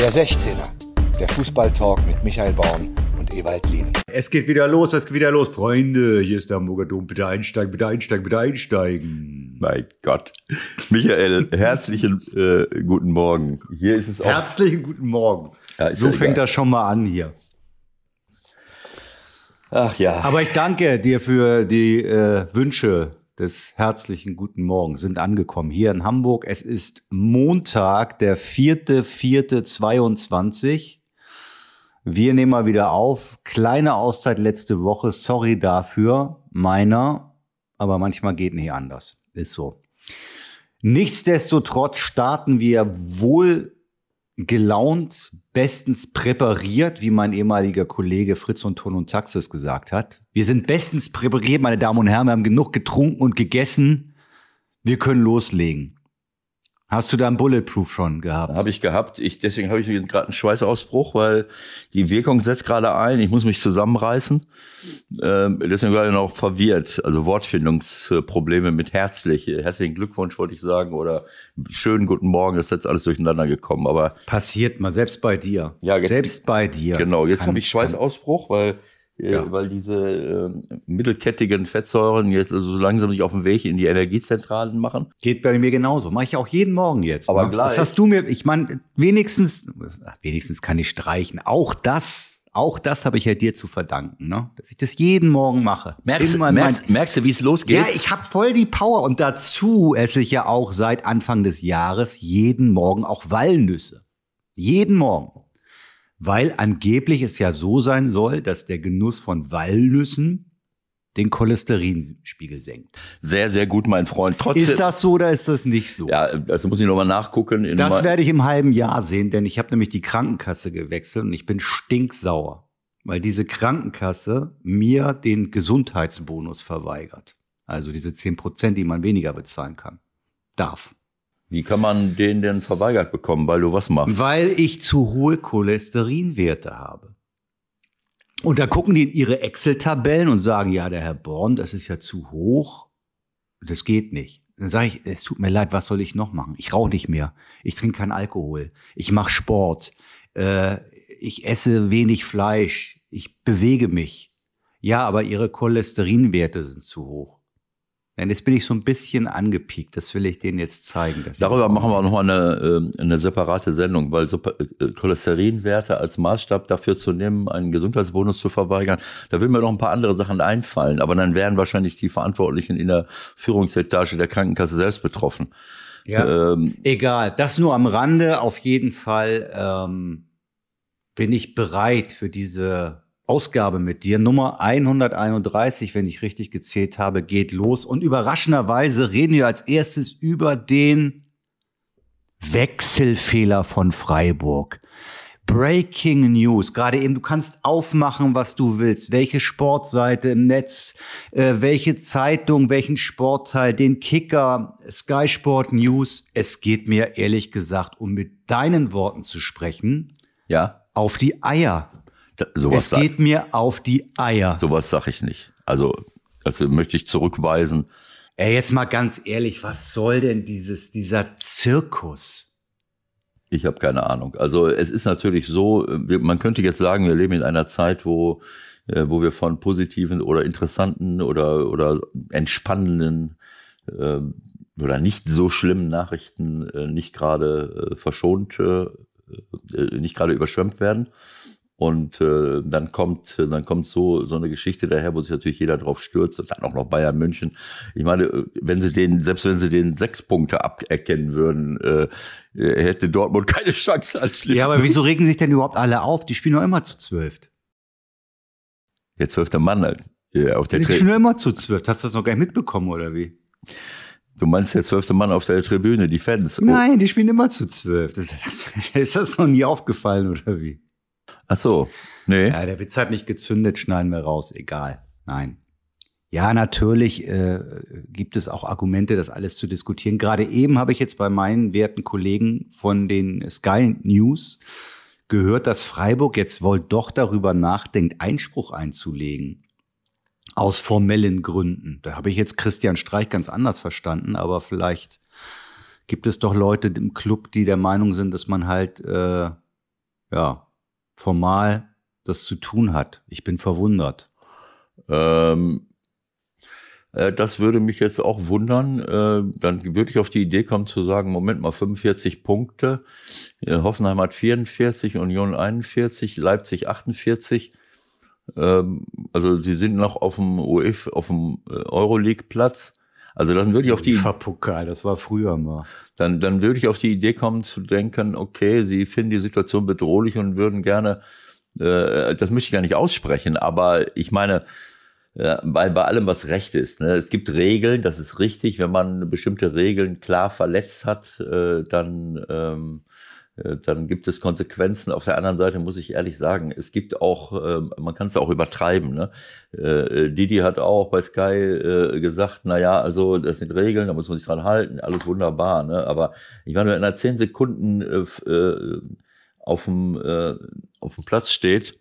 Der 16er, der Fußballtalk mit Michael Baum und Ewald Lien. Es geht wieder los, es geht wieder los. Freunde, hier ist der Hamburger Dom. Bitte einsteigen, bitte einsteigen, bitte einsteigen. Mein Gott. Michael, herzlichen äh, guten Morgen. Hier ist es auch. Herzlichen guten Morgen. Ja, so ja fängt egal. das schon mal an hier. Ach ja. Aber ich danke dir für die äh, Wünsche des herzlichen guten Morgens. Sind angekommen hier in Hamburg. Es ist Montag, der 4.4.22. Wir nehmen mal wieder auf. Kleine Auszeit letzte Woche. Sorry dafür. Meiner. Aber manchmal geht nicht anders. Ist so. Nichtsdestotrotz starten wir wohl gelaunt, bestens präpariert, wie mein ehemaliger Kollege Fritz und Ton und Taxis gesagt hat. Wir sind bestens präpariert, meine Damen und Herren. Wir haben genug getrunken und gegessen. Wir können loslegen. Hast du da einen Bulletproof schon gehabt? Habe ich gehabt. Ich, deswegen habe ich gerade einen Schweißausbruch, weil die Wirkung setzt gerade ein. Ich muss mich zusammenreißen. Ähm, deswegen war ich noch verwirrt. Also Wortfindungsprobleme mit herzlich. Herzlichen Glückwunsch wollte ich sagen oder schönen guten Morgen. Das ist jetzt alles durcheinander gekommen. Aber Passiert mal, selbst bei dir. Ja, jetzt- selbst bei dir. genau, jetzt habe ich Schweißausbruch, weil Ja. weil diese äh, mittelkettigen Fettsäuren jetzt also so langsam sich auf den Weg in die Energiezentralen machen. Geht bei mir genauso. Mache ich auch jeden Morgen jetzt. Aber ne? gleich. Das hast du mir, ich meine, wenigstens, wenigstens kann ich streichen. Auch das, auch das habe ich ja dir zu verdanken, ne? Dass ich das jeden Morgen mache. Merkst, merkst, merkst du, wie es losgeht? ja, ich habe voll die Power. Und dazu esse ich ja auch seit Anfang des Jahres jeden Morgen auch Walnüsse. Jeden Morgen. Weil angeblich es ja so sein soll, dass der Genuss von Walnüssen den Cholesterinspiegel senkt. Sehr, sehr gut, mein Freund. Trotzdem. Ist das so oder ist das nicht so? Ja, also muss ich nochmal nachgucken. Das werde ich im halben Jahr sehen, denn ich habe nämlich die Krankenkasse gewechselt und ich bin stinksauer, weil diese Krankenkasse mir den Gesundheitsbonus verweigert. Also diese 10 Prozent, die man weniger bezahlen kann. Darf. Wie kann man den denn verweigert bekommen, weil du was machst? Weil ich zu hohe Cholesterinwerte habe. Und da gucken die in ihre Excel-Tabellen und sagen, ja, der Herr Born, das ist ja zu hoch. Das geht nicht. Dann sage ich, es tut mir leid, was soll ich noch machen? Ich rauche nicht mehr. Ich trinke keinen Alkohol. Ich mache Sport. Äh, ich esse wenig Fleisch. Ich bewege mich. Ja, aber ihre Cholesterinwerte sind zu hoch. Denn jetzt bin ich so ein bisschen angepiekt. Das will ich denen jetzt zeigen. Darüber machen wir nochmal eine, ähm, eine separate Sendung, weil so, äh, Cholesterinwerte als Maßstab dafür zu nehmen, einen Gesundheitsbonus zu verweigern, da will mir noch ein paar andere Sachen einfallen, aber dann wären wahrscheinlich die Verantwortlichen in der Führungsetage der Krankenkasse selbst betroffen. Ja. Ähm, Egal, das nur am Rande. Auf jeden Fall ähm, bin ich bereit für diese Ausgabe mit dir. Nummer 131, wenn ich richtig gezählt habe, geht los. Und überraschenderweise reden wir als erstes über den Wechselfehler von Freiburg. Breaking News. Gerade eben, du kannst aufmachen, was du willst. Welche Sportseite im Netz, äh, welche Zeitung, welchen Sportteil, den Kicker, Sky Sport News. Es geht mir ehrlich gesagt, um mit deinen Worten zu sprechen, ja, auf die Eier. Sowas, Es geht mir auf die Eier. sowas sag ich nicht. Also, also möchte ich zurückweisen. Ey, jetzt mal ganz ehrlich, was soll denn dieses, dieser Zirkus? Ich habe keine Ahnung. Also es ist natürlich so, man könnte jetzt sagen, wir leben in einer Zeit, wo, äh, wo wir von positiven oder interessanten oder, oder entspannenden äh, oder nicht so schlimmen Nachrichten äh, nicht gerade äh, verschont, äh, äh, nicht gerade überschwemmt werden. Und äh, dann kommt, dann kommt so so eine Geschichte daher, wo sich natürlich jeder drauf stürzt. Und dann auch noch Bayern München. Ich meine, wenn sie den, selbst wenn sie den sechs Punkte aberkennen würden, äh, hätte Dortmund keine Chance anschließend. Ja, aber wieso regen sich denn überhaupt alle auf? Die spielen doch immer zu zwölf. Der zwölfte Mann äh, auf der Die spielen Tribüne. doch immer zu zwölf. Hast du das noch gar nicht mitbekommen, oder wie? Du meinst der zwölfte Mann auf der Tribüne, die Fans? Oh. Nein, die spielen immer zu zwölf. Ist das noch nie aufgefallen, oder wie? Ach so. Nee. Ja, der Witz hat nicht gezündet, schneiden wir raus. Egal. Nein. Ja, natürlich äh, gibt es auch Argumente, das alles zu diskutieren. Gerade eben habe ich jetzt bei meinen werten Kollegen von den Sky News gehört, dass Freiburg jetzt wohl doch darüber nachdenkt, Einspruch einzulegen. Aus formellen Gründen. Da habe ich jetzt Christian Streich ganz anders verstanden, aber vielleicht gibt es doch Leute im Club, die der Meinung sind, dass man halt äh, ja, formal das zu tun hat. Ich bin verwundert. Ähm, äh, das würde mich jetzt auch wundern. Äh, dann würde ich auf die Idee kommen zu sagen, Moment mal, 45 Punkte. Äh, Hoffenheim hat 44, Union 41, Leipzig 48. Ähm, also sie sind noch auf dem UEF, auf dem Euroleague-Platz. Also dann würde ich auf die Pokal, das war früher mal. Dann, dann würde ich auf die Idee kommen zu denken, okay, sie finden die Situation bedrohlich und würden gerne, äh, das möchte ich gar nicht aussprechen, aber ich meine, ja, bei, bei allem, was Recht ist. Ne? Es gibt Regeln, das ist richtig. Wenn man bestimmte Regeln klar verletzt hat, äh, dann, ähm, äh, dann gibt es Konsequenzen. Auf der anderen Seite muss ich ehrlich sagen, es gibt auch, äh, man kann es auch übertreiben. Ne? Äh, Didi hat auch bei Sky äh, gesagt, na ja, also das sind Regeln, da muss man sich dran halten, alles wunderbar. Ne? Aber ich meine, wenn er zehn Sekunden äh, äh, auf dem, äh, auf dem Platz steht,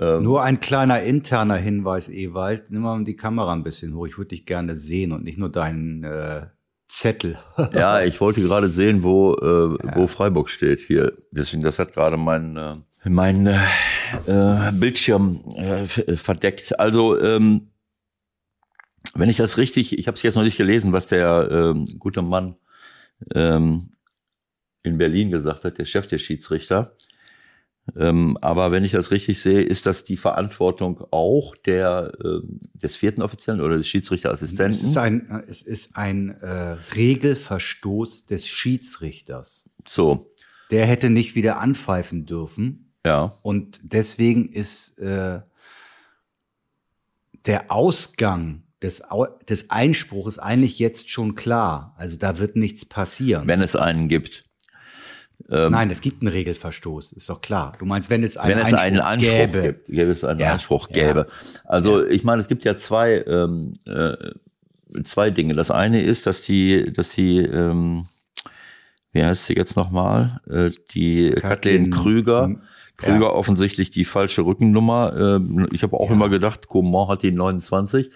ähm, Nur ein kleiner interner Hinweis, Ewald. Nimm mal die Kamera ein bisschen hoch. Ich würde dich gerne sehen und nicht nur deinen äh, Zettel. ja, ich wollte gerade sehen, wo, äh, ja. wo Freiburg steht hier. Deswegen, das hat gerade mein, äh, mein äh, Bildschirm äh, verdeckt. Also, ähm, wenn ich das richtig, ich habe es jetzt noch nicht gelesen, was der ähm, gute Mann ähm, in Berlin gesagt hat, der Chef der Schiedsrichter. Ähm, aber wenn ich das richtig sehe, ist das die Verantwortung auch der, äh, des vierten Offiziellen oder des Schiedsrichterassistenten? Es ist ein, es ist ein äh, Regelverstoß des Schiedsrichters. So. Der hätte nicht wieder anpfeifen dürfen. Ja. Und deswegen ist äh, der Ausgang des, des Einspruches eigentlich jetzt schon klar. Also da wird nichts passieren. Wenn es einen gibt. Ähm, Nein, es gibt einen Regelverstoß, ist doch klar. Du meinst, wenn es einen, wenn es Einspruch, einen Anspruch gäbe. gibt, gäbe es einen ja, Anspruch gäbe. Ja. Also ich meine, es gibt ja zwei ähm, äh, zwei Dinge. Das eine ist, dass die, dass die, ähm, wie heißt sie jetzt nochmal, äh, die Kathleen Krüger. Krüger ja. offensichtlich die falsche Rückennummer. Äh, ich habe auch immer gedacht, Coman hat die 29.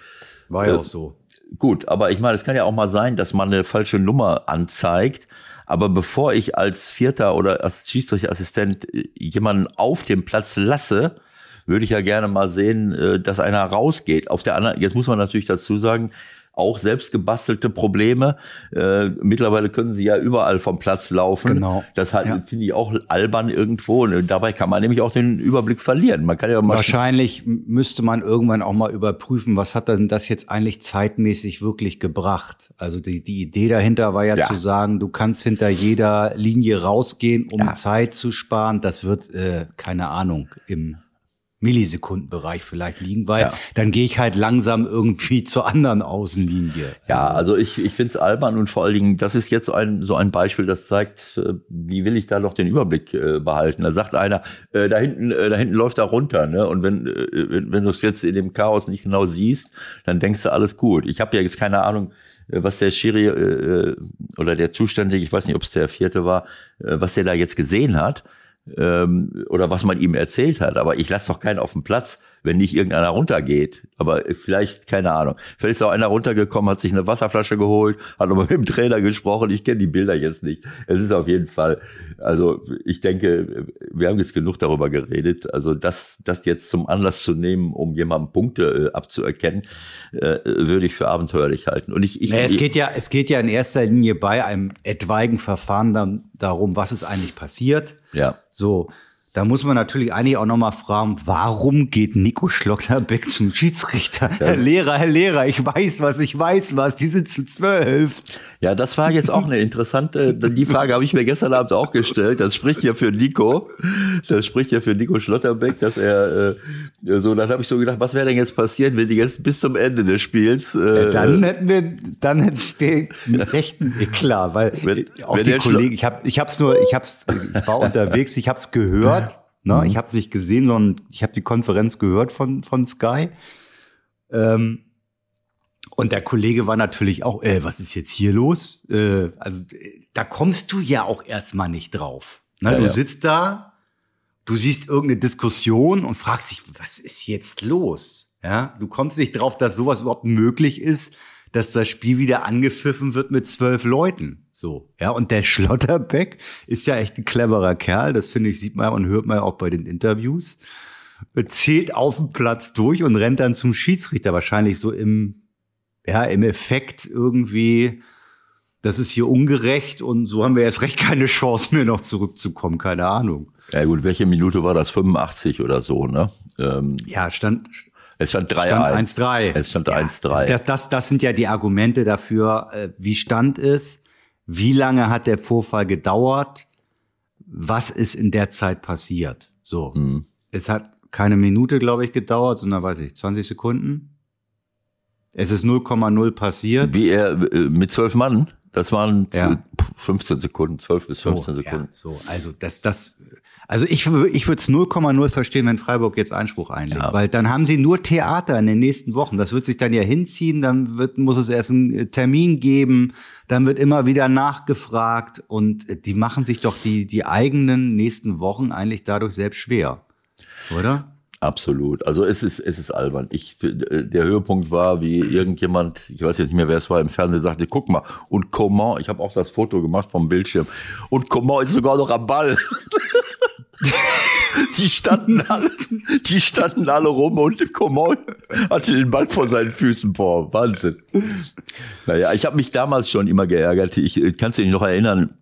War ja äh, auch so. Gut, aber ich meine, es kann ja auch mal sein, dass man eine falsche Nummer anzeigt aber bevor ich als Vierter oder als Schiedsrichterassistent äh, jemanden auf dem Platz lasse, würde ich ja gerne mal sehen, äh, dass einer rausgeht. Auf der anderen, jetzt muss man natürlich dazu sagen, auch selbst gebastelte Probleme. Äh, mittlerweile können sie ja überall vom Platz laufen. Genau. Das halt, ja. finde ich auch albern irgendwo. Und dabei kann man nämlich auch den Überblick verlieren. Man kann ja mal Wahrscheinlich müsste man irgendwann auch mal überprüfen, was hat denn das jetzt eigentlich zeitmäßig wirklich gebracht? Also die, die Idee dahinter war ja, ja. zu sagen, du kannst hinter jeder Linie rausgehen, um ja. Zeit zu sparen. Das wird, äh, keine Ahnung, im Millisekundenbereich vielleicht liegen, weil ja. dann gehe ich halt langsam irgendwie zur anderen Außenlinie. Ja, also ich, ich finde es albern und vor allen Dingen, das ist jetzt ein, so ein Beispiel, das zeigt, äh, wie will ich da noch den Überblick äh, behalten. Da sagt einer, äh, da hinten, äh, da hinten läuft er runter, ne? Und wenn, äh, wenn, wenn du es jetzt in dem Chaos nicht genau siehst, dann denkst du alles gut. Ich habe ja jetzt keine Ahnung, äh, was der Schiri äh, oder der Zuständige, ich weiß nicht, ob es der vierte war, äh, was der da jetzt gesehen hat ähm, oder was man ihm erzählt hat. Aber ich lasse doch keinen auf dem Platz, wenn nicht irgendeiner runtergeht. Aber vielleicht, keine Ahnung. Vielleicht ist auch einer runtergekommen, hat sich eine Wasserflasche geholt, hat nochmal mit dem Trainer gesprochen. Ich kenne die Bilder jetzt nicht. Es ist auf jeden Fall, also ich denke, wir haben jetzt genug darüber geredet. Also das, das jetzt zum Anlass zu nehmen, um jemandem Punkte äh, abzuerkennen, äh, würde ich für abenteuerlich halten. Und ich, ich, naja, es geht ja, es geht ja in erster Linie bei einem etwaigen Verfahren dann darum, was ist eigentlich passiert. Ja. So. Da muss man natürlich eigentlich auch nochmal fragen, warum geht Nico Schlotterbeck zum Schiedsrichter? Das Herr Lehrer, Herr Lehrer, ich weiß was, ich weiß was, die sind zu zwölf. Ja, das war jetzt auch eine interessante, die Frage habe ich mir gestern Abend auch gestellt. Das spricht ja für Nico, das spricht ja für Nico Schlotterbeck, dass er äh, so, dann habe ich so gedacht, was wäre denn jetzt passiert, wenn die jetzt bis zum Ende des Spiels äh, dann hätten wir, dann hätten wir einen echten Eklat, weil wenn, auch wenn die Kollegen, ich habe, ich hab's nur, ich hab's, ich war unterwegs, ich hab's gehört, ne, mhm. ich habe es nicht gesehen, sondern ich habe die Konferenz gehört von von Sky. Ähm, und der Kollege war natürlich auch, äh, was ist jetzt hier los? Äh, also da kommst du ja auch erstmal nicht drauf. Ne? Ja, du ja. sitzt da, du siehst irgendeine Diskussion und fragst dich, was ist jetzt los? Ja, du kommst nicht drauf, dass sowas überhaupt möglich ist, dass das Spiel wieder angepfiffen wird mit zwölf Leuten. So, ja, und der Schlotterbeck ist ja echt ein cleverer Kerl. Das finde ich, sieht man und hört man auch bei den Interviews. Zählt auf dem Platz durch und rennt dann zum Schiedsrichter. Wahrscheinlich so im, ja, im Effekt irgendwie, das ist hier ungerecht und so haben wir erst recht keine Chance mehr noch zurückzukommen. Keine Ahnung. Ja gut, welche Minute war das? 85 oder so, ne? Ähm, ja, stand, es stand 3-1. 1-3. Es stand ja, 1-3. Das, das, das sind ja die Argumente dafür, äh, wie Stand ist, wie lange hat der Vorfall gedauert, was ist in der Zeit passiert. So. Mhm. Es hat keine Minute, glaube ich, gedauert, sondern weiß ich, 20 Sekunden. Es ist 0,0 passiert. Wie er äh, mit zwölf Mann? Das waren ja. 15 Sekunden, 12 bis 15 so, Sekunden. Ja, so, also das, das, also ich, ich würde es 0,0 verstehen, wenn Freiburg jetzt Einspruch einlegt, ja. weil dann haben sie nur Theater in den nächsten Wochen. Das wird sich dann ja hinziehen, dann wird, muss es erst einen Termin geben, dann wird immer wieder nachgefragt und die machen sich doch die, die eigenen nächsten Wochen eigentlich dadurch selbst schwer, oder? Absolut. Also es ist, es ist albern. Ich, der Höhepunkt war, wie irgendjemand, ich weiß jetzt nicht mehr, wer es war, im Fernsehen sagte, guck mal, und Coman, ich habe auch das Foto gemacht vom Bildschirm, und Coman ist sogar noch am Ball. die standen alle, die standen alle rum und Coman hatte den Ball vor seinen Füßen. Boah, Wahnsinn. Naja, ich habe mich damals schon immer geärgert. Ich kannst du dich noch erinnern,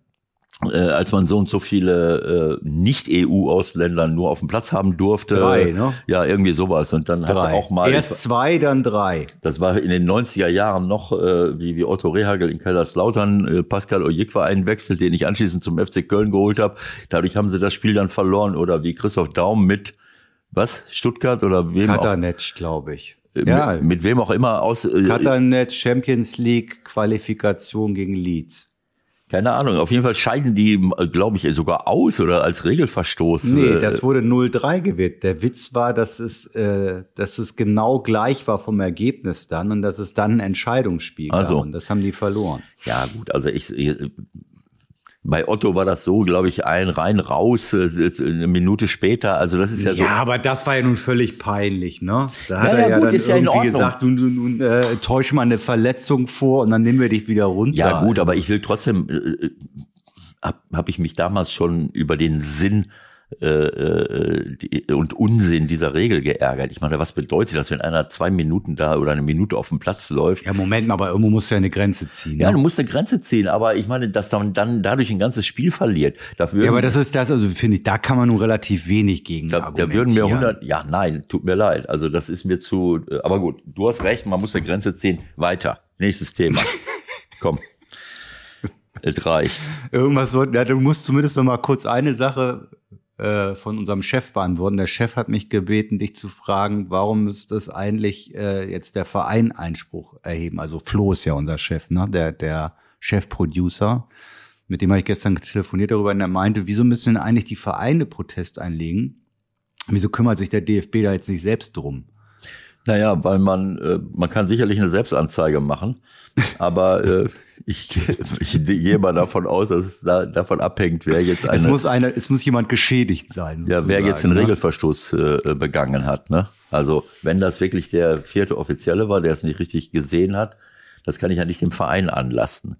äh, als man so und so viele äh, Nicht-EU-Ausländer nur auf dem Platz haben durfte. Drei, ne? Ja, irgendwie sowas. Und dann drei. hat auch mal. Erst zwei, dann drei. Das war in den 90er Jahren noch, äh, wie, wie Otto Rehagel in Kaiserslautern, äh, Pascal Ojekwa einwechselt, den ich anschließend zum FC Köln geholt habe. Dadurch haben sie das Spiel dann verloren. Oder wie Christoph Daum mit, was, Stuttgart oder wem Katanec, glaube ich. Äh, ja. Mit, mit, wem auch immer aus. Äh, Katanec, Champions League, Qualifikation gegen Leeds. Keine Ahnung. Auf jeden Fall scheiden die, glaube ich, sogar aus oder als Regelverstoß. Nee, äh, das wurde 0-3 gewählt. Der Witz war, dass es, äh, dass es genau gleich war vom Ergebnis dann und dass es dann ein Entscheidungsspiel also. gab. Und das haben die verloren. Ja, gut. Also ich, bei Otto war das so, glaube ich, ein rein raus, äh, eine Minute später. Also das ist ja, ja so. Ja, aber das war ja nun völlig peinlich, ne? Da hat ja, er ja, gut, dann ist ja irgendwie gesagt, du, du, du äh, täusch mal eine Verletzung vor und dann nehmen wir dich wieder runter. Ja gut, aber ich will trotzdem, äh, äh habe hab ich mich damals schon über den Sinn äh, äh, die, und Unsinn dieser Regel geärgert. Ich meine, was bedeutet das, wenn einer zwei Minuten da oder eine Minute auf dem Platz läuft? Ja, Moment mal, aber irgendwo musst du ja eine Grenze ziehen. Ja, ne? du musst eine Grenze ziehen, aber ich meine, dass man dann dadurch ein ganzes Spiel verliert. Dafür, ja, aber das ist das, also finde ich, da kann man nun relativ wenig gegen da, da würden mir 100, ja, nein, tut mir leid. Also das ist mir zu, äh, aber gut, du hast recht, man muss eine Grenze ziehen. Weiter, nächstes Thema. Komm. Es reicht. Irgendwas ja, du musst zumindest noch mal kurz eine Sache äh, von unserem Chef beantworten. Der Chef hat mich gebeten, dich zu fragen, warum ist das eigentlich äh, jetzt der Verein Einspruch erheben? Also Flo ist ja unser Chef, ne? Der, der Chefproducer. Mit dem habe ich gestern telefoniert darüber und er meinte, wieso müssen denn eigentlich die Vereine Protest einlegen? Wieso kümmert sich der DFB da jetzt nicht selbst drum? Naja, weil man, äh, man kann sicherlich eine Selbstanzeige machen, aber äh, ich, ich gehe mal davon aus, dass es da, davon abhängt, wer jetzt eine. Es muss einer, es muss jemand geschädigt sein. Ja, wer jetzt einen ne? Regelverstoß äh, begangen hat, ne? Also wenn das wirklich der vierte Offizielle war, der es nicht richtig gesehen hat, das kann ich ja nicht dem Verein anlasten.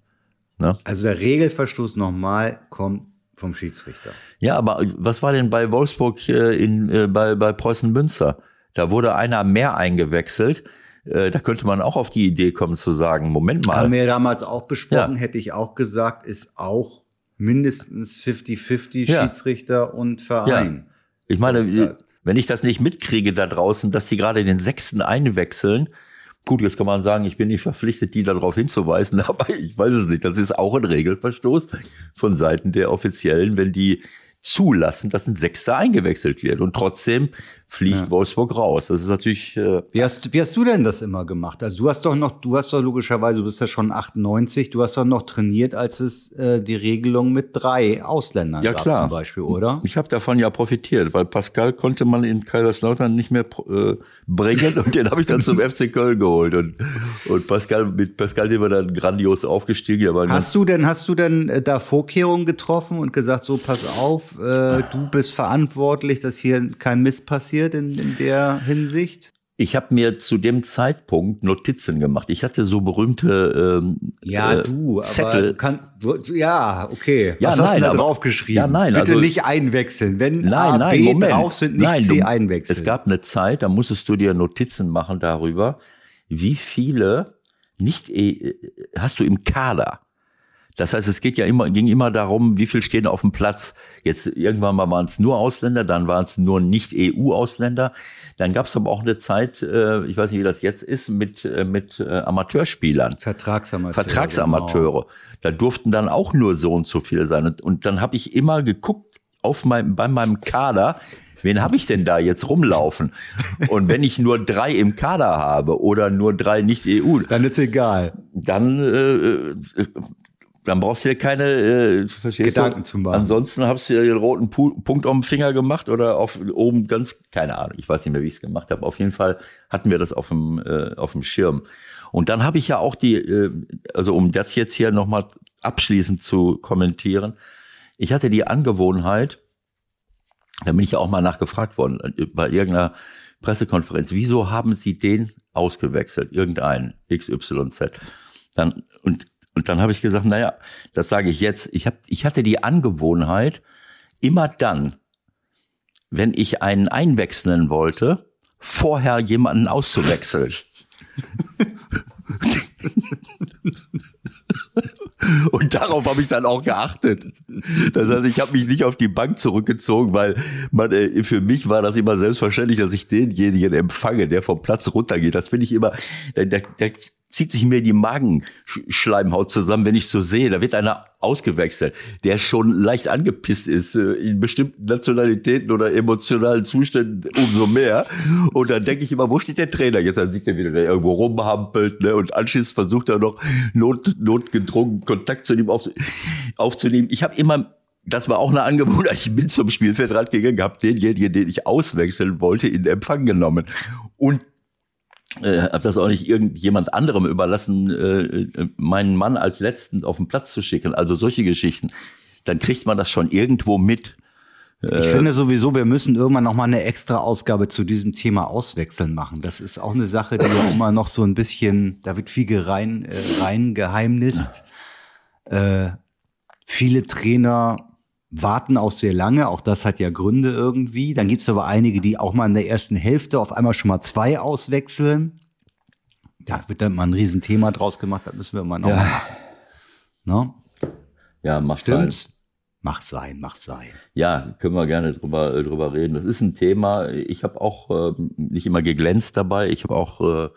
Ne? Also der Regelverstoß nochmal kommt vom Schiedsrichter. Ja, aber was war denn bei Wolfsburg äh, in, äh, bei, bei Preußen Münster? Da wurde einer mehr eingewechselt. Äh, da könnte man auch auf die Idee kommen zu sagen, Moment mal. Haben wir damals auch besprochen, ja. hätte ich auch gesagt, ist auch mindestens 50-50 ja. Schiedsrichter und Verein. Ja. Ich meine, wenn ich das nicht mitkriege da draußen, dass die gerade den Sechsten einwechseln, Gut, jetzt kann man sagen, ich bin nicht verpflichtet, die darauf hinzuweisen, aber ich weiß es nicht. Das ist auch ein Regelverstoß von Seiten der Offiziellen, wenn die zulassen, dass ein Sechster eingewechselt wird. Und trotzdem fliegt ja. Wolfsburg raus. Das ist natürlich. Äh, wie, hast, wie hast du denn das immer gemacht? Also du hast doch noch, du hast doch logischerweise, du bist ja schon 98, du hast doch noch trainiert, als es äh, die Regelung mit drei Ausländern ja, gab klar. zum Beispiel, oder? Ich habe davon ja profitiert, weil Pascal konnte man in Kaiserslautern nicht mehr äh, bringen und den habe ich dann zum FC Köln geholt. Und, und Pascal, mit Pascal sind wir dann grandios aufgestiegen. Aber hast du denn, hast du denn äh, da Vorkehrungen getroffen und gesagt, so pass auf, äh, du bist verantwortlich, dass hier kein Mist passiert? Passiert in, in der Hinsicht? ich habe mir zu dem Zeitpunkt Notizen gemacht. Ich hatte so berühmte ähm, ja, äh, du, Zettel. aber kann, du, ja, okay. Ja, Was nein, hast du da aber- draufgeschrieben? Ja, nein, Bitte also- nicht einwechseln. Wenn Nein, A, nein, B Moment. drauf sind, nicht nein, C du- einwechseln. Es gab eine Zeit, da musstest du dir Notizen machen darüber, wie viele nicht eh, hast du im Kader. Das heißt, es geht ja immer, ging immer darum, wie viel stehen auf dem Platz. Jetzt irgendwann mal waren es nur Ausländer, dann waren es nur nicht EU-Ausländer. Dann gab es aber auch eine Zeit, äh, ich weiß nicht, wie das jetzt ist, mit, äh, mit äh, Amateurspielern. Vertragsamateure. Vertragsamateure. Genau. Da durften dann auch nur so und so viele sein. Und, und dann habe ich immer geguckt auf mein, bei meinem Kader, wen habe ich denn da jetzt rumlaufen? Und wenn ich nur drei im Kader habe oder nur drei nicht EU, Dann ist egal. dann äh, dann brauchst du dir keine äh, Gedanken du? zu machen. Ansonsten hast du dir den roten Pu Punkt auf dem Finger gemacht oder auf oben ganz keine Ahnung. Ich weiß nicht mehr, wie ich es gemacht habe. Auf jeden Fall hatten wir das auf dem äh, auf dem Schirm. Und dann habe ich ja auch die, äh, also um das jetzt hier nochmal abschließend zu kommentieren, ich hatte die Angewohnheit, da bin ich ja auch mal nachgefragt worden äh, bei irgendeiner Pressekonferenz, wieso haben Sie den ausgewechselt, irgendeinen XYZ? Dann und und dann habe ich gesagt, naja, das sage ich jetzt. Ich hab, ich hatte die Angewohnheit, immer dann, wenn ich einen einwechseln wollte, vorher jemanden auszuwechseln. Und darauf habe ich dann auch geachtet. Das heißt, ich habe mich nicht auf die Bank zurückgezogen, weil man, äh, für mich war das immer selbstverständlich, dass ich denjenigen empfange, der vom Platz runtergeht. Das finde ich immer, der, der, der zieht sich mir die Magenschleimhaut zusammen, wenn ich so sehe. Da wird einer ausgewechselt, der schon leicht angepisst ist, äh, in bestimmten Nationalitäten oder emotionalen Zuständen umso mehr. Und dann denke ich immer, wo steht der Trainer? Jetzt dann sieht er wieder, der irgendwo rumhampelt, ne? Und anschließend versucht er noch not, notgedrungen Kontakt zu ihm auf, aufzunehmen. Ich habe immer das war auch eine Angewohnheit. Ich bin zum Spielfeldrand gegangen, habe denjenigen, den ich auswechseln wollte, in Empfang genommen. Und äh, habe das auch nicht irgendjemand anderem überlassen, äh, meinen Mann als letzten auf den Platz zu schicken. Also solche Geschichten. Dann kriegt man das schon irgendwo mit. Ich Äh. finde sowieso, wir müssen irgendwann noch mal eine extra Ausgabe zu diesem Thema Auswechseln machen. Das ist auch eine Sache, die ja immer noch so ein bisschen, da wird viel gerein, äh, rein geheimnist. Äh, viele Trainer warten auch sehr lange, auch das hat ja Gründe irgendwie. Dann gibt es aber einige, die auch mal in der ersten Hälfte auf einmal schon mal zwei auswechseln. Da wird dann mal ein Riesenthema draus gemacht, das müssen wir mal noch Ja. machen. Ne? Ja, sein. Stimmt's? Mach sein, mach sein. Ja, können wir gerne drüber, äh, drüber reden. Das ist ein Thema. Ich habe auch äh, nicht immer geglänzt dabei. Ich habe auch äh,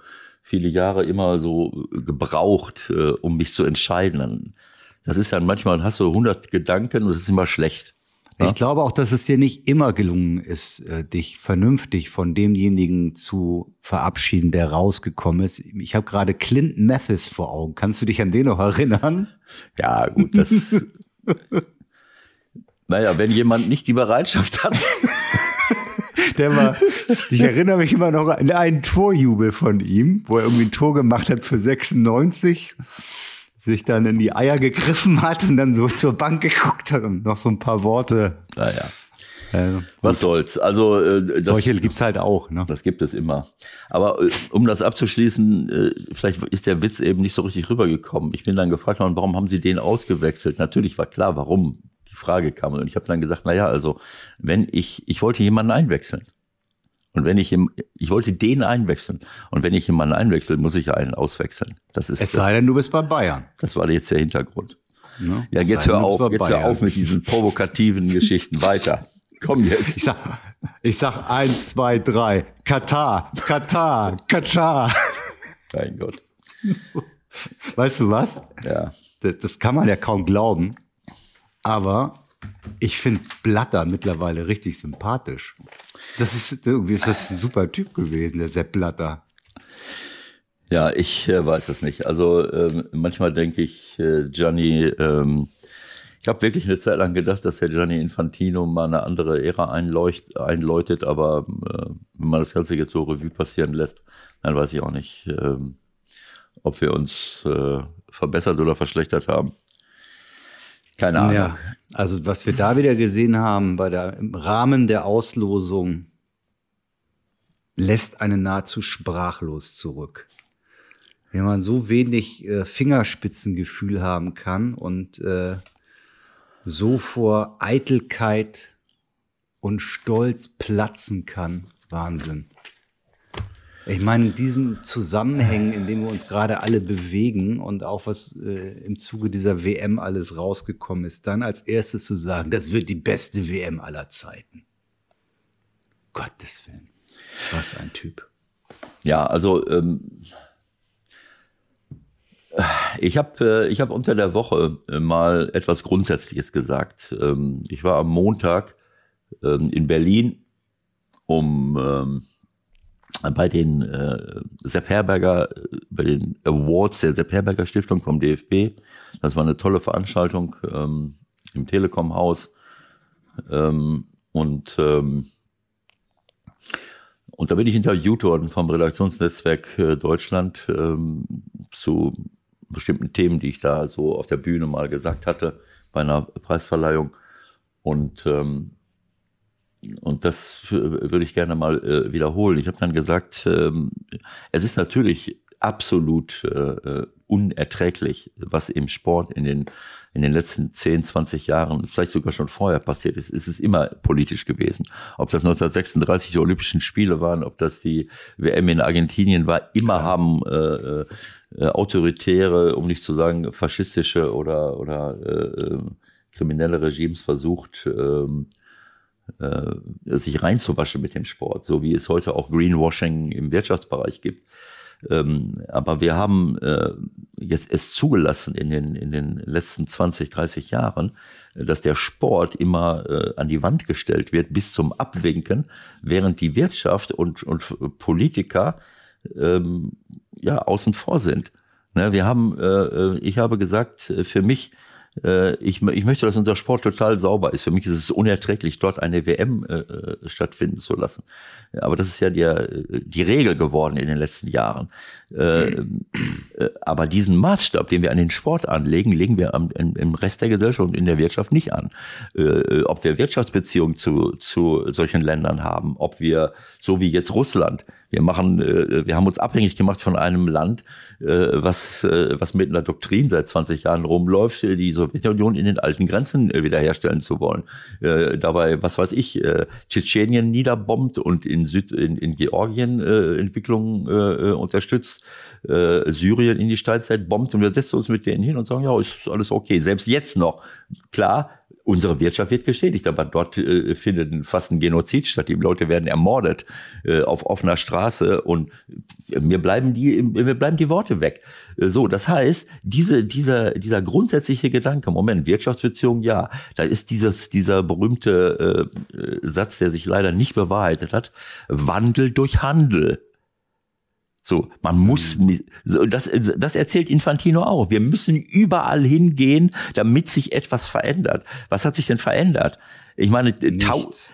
viele Jahre immer so gebraucht, äh, um mich zu entscheiden. Das ist dann manchmal, hast du 100 Gedanken und das ist immer schlecht. Ja? Ich glaube auch, dass es dir nicht immer gelungen ist, äh, dich vernünftig von demjenigen zu verabschieden, der rausgekommen ist. Ich habe gerade Clinton Mathis vor Augen. Kannst du dich an den noch erinnern? Ja, gut, das. naja, wenn jemand nicht die Bereitschaft hat. Der war, ich erinnere mich immer noch an einen Torjubel von ihm, wo er irgendwie ein Tor gemacht hat für 96, sich dann in die Eier gegriffen hat und dann so zur Bank geguckt hat und noch so ein paar Worte. Naja, Äh, was soll's. Also, äh, das, solche gibt's halt auch. Ne? Das gibt es immer. Aber äh, um das abzuschließen, äh, vielleicht ist der Witz eben nicht so richtig rübergekommen. Ich bin dann gefragt worden, warum haben Sie den ausgewechselt? Natürlich war klar, warum die Frage kam. Und ich habe dann gesagt, na ja, also wenn ich, ich wollte jemanden einwechseln. Und wenn ich, im- ich wollte den einwechseln. Und wenn ich jemanden einwechsel, muss ich einen auswechseln. Das ist, Es sei das, denn, du bist bei Bayern. das war jetzt der Hintergrund. Ne? Ja, jetzt sei hör auf, jetzt hör auf mit diesen provokativen Geschichten. Weiter. Komm jetzt. Ich sag, ich sag eins, zwei, drei. Katar, Katar, Katar. Mein Gott. Weißt du was? Ja. Das, das kann man ja kaum glauben. Aber ich finde Blatter mittlerweile richtig sympathisch. Das ist irgendwie ist das ein super Typ gewesen, der Sepp Blatter. Ja, ich äh, weiß es nicht. Also ähm, manchmal denke ich, äh, Gianni, ähm, ich habe wirklich eine Zeit lang gedacht, dass der Gianni Infantino mal eine andere Ära einleucht, einläutet, aber äh, wenn man das Ganze jetzt so Revue passieren lässt, dann weiß ich auch nicht, ähm, ob wir uns äh, verbessert oder verschlechtert haben. Keine Ahnung. Ja, also was wir da wieder gesehen haben bei der, im Rahmen der Auslosung, lässt einen nahezu sprachlos zurück. Wenn man so wenig äh, Fingerspitzengefühl haben kann und äh, so vor Eitelkeit und Stolz platzen kann. Wahnsinn. Ich meine, in diesen Zusammenhängen, in denen wir uns gerade alle bewegen und auch was äh, im Zuge dieser WM alles rausgekommen ist, dann als erstes zu sagen, das wird die beste WM aller Zeiten. Gottes Willen. Was ein Typ. Ja, also ähm, ich habe äh, ich hab unter der Woche äh, mal etwas Grundsätzliches gesagt. Ähm, ich war am Montag ähm, in Berlin, um ähm, bei den äh, Sepp Herberger, bei den Awards der Sepp Herberger Stiftung vom DFB. Das war eine tolle Veranstaltung ähm, im Telekom-Haus. Ähm, und, ähm, und da bin ich interviewt worden vom Redaktionsnetzwerk äh, Deutschland ähm, zu bestimmten Themen, die ich da so auf der Bühne mal gesagt hatte bei einer Preisverleihung. Und ähm, und das würde ich gerne mal äh, wiederholen. Ich habe dann gesagt, ähm, es ist natürlich absolut äh, äh, unerträglich, was im Sport in den, in den letzten 10, 20 Jahren, vielleicht sogar schon vorher passiert ist. Es ist immer politisch gewesen. Ob das 1936 die Olympischen Spiele waren, ob das die WM in Argentinien war, immer haben äh, äh, autoritäre, um nicht zu sagen faschistische oder, oder äh, äh kriminelle Regimes versucht, äh, äh, sich reinzuwaschen mit dem Sport, so wie es heute auch Greenwashing im Wirtschaftsbereich gibt. Ähm, aber wir haben äh, jetzt es zugelassen in den, in den letzten 20, 30 Jahren, dass der Sport immer äh, an die Wand gestellt wird bis zum Abwinken, während die Wirtschaft und, und Politiker ähm, ja außen vor sind. Ne, wir haben, äh, äh ich habe gesagt, äh, für mich äh, ich, ich möchte, dass unser Sport total sauber ist. Für mich ist es unerträglich, dort eine WM äh, äh, stattfinden zu lassen. Aber das ist ja die, die Regel geworden in den letzten Jahren. Äh, äh, aber diesen Maßstab, den wir an den Sport anlegen, legen wir am, im, im Rest der Gesellschaft und in der Wirtschaft nicht an. Äh, ob wir Wirtschaftsbeziehungen zu, zu solchen Ländern haben, ob wir, so wie jetzt Russland, wir machen, äh, wir haben uns abhängig gemacht von einem Land, äh, was, äh, was mit einer Doktrin seit 20 Jahren rumläuft, die Sowjetunion in den alten Grenzen wiederherstellen zu wollen. Dabei, was weiß ich, Tschetschenien niederbombt und in Süd, in, in Georgien Entwicklungen unterstützt. Syrien in die Steinzeit bombt und wir setzen uns mit denen hin und sagen, ja, ist alles okay. Selbst jetzt noch. Klar, unsere Wirtschaft wird geschädigt, aber dort äh, findet fast ein Genozid statt. Die Leute werden ermordet äh, auf offener Straße und mir bleiben die, mir bleiben die Worte weg. Äh, so, das heißt, diese, dieser, dieser grundsätzliche Gedanke, Moment, Wirtschaftsbeziehung, ja, da ist dieses, dieser berühmte äh, Satz, der sich leider nicht bewahrheitet hat, Wandel durch Handel. So, man muss, mhm. das, das erzählt Infantino auch. Wir müssen überall hingehen, damit sich etwas verändert. Was hat sich denn verändert? Ich meine, Nichts.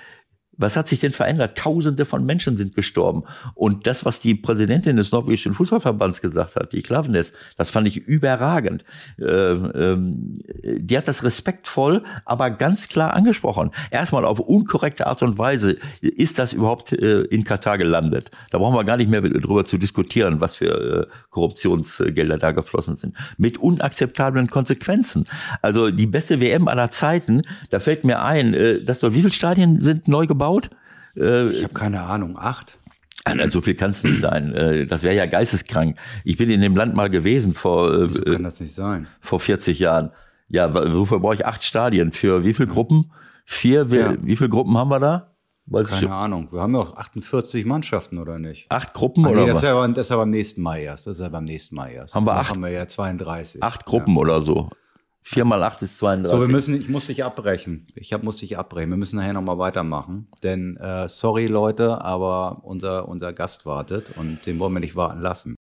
Was hat sich denn verändert? Tausende von Menschen sind gestorben. Und das, was die Präsidentin des norwegischen Fußballverbands gesagt hat, die Klavenes, das fand ich überragend. Ähm, ähm, die hat das respektvoll, aber ganz klar angesprochen. Erstmal auf unkorrekte Art und Weise ist das überhaupt äh, in Katar gelandet. Da brauchen wir gar nicht mehr drüber zu diskutieren, was für äh, Korruptionsgelder da geflossen sind. Mit unakzeptablen Konsequenzen. Also die beste WM aller Zeiten, da fällt mir ein, äh, dass dort, wie viele Stadien sind neu gebaut? Gebaut. Äh, ich habe keine Ahnung, acht. Ah, so viel kann es nicht sein. Äh, das wäre ja geisteskrank. Ich bin in dem Land mal gewesen vor. Äh, Wieso kann das nicht sein? Vor 40 Jahren. Ja, wofür brauche ich acht Stadien? Für wie viele Gruppen? Vier? Ja. Wie viele Gruppen haben wir da? Weiß Keine ich, Ahnung. Wir haben ja auch 48 Mannschaften, oder nicht? Acht Gruppen, Ach, nee, oder? Das ist, ja, das ist ja beim nächsten Mal erst. Das ist ja beim nächsten Mal erst. Haben wir acht? haben wir ja 32. Acht Gruppen ja. oder so. Vier mal acht ist 32. So, wir müssen, ich muss dich abbrechen. Ich hab, muss dich abbrechen. Wir müssen nachher nochmal weitermachen. Denn, äh, sorry Leute, aber unser, unser Gast wartet und den wollen wir nicht warten lassen.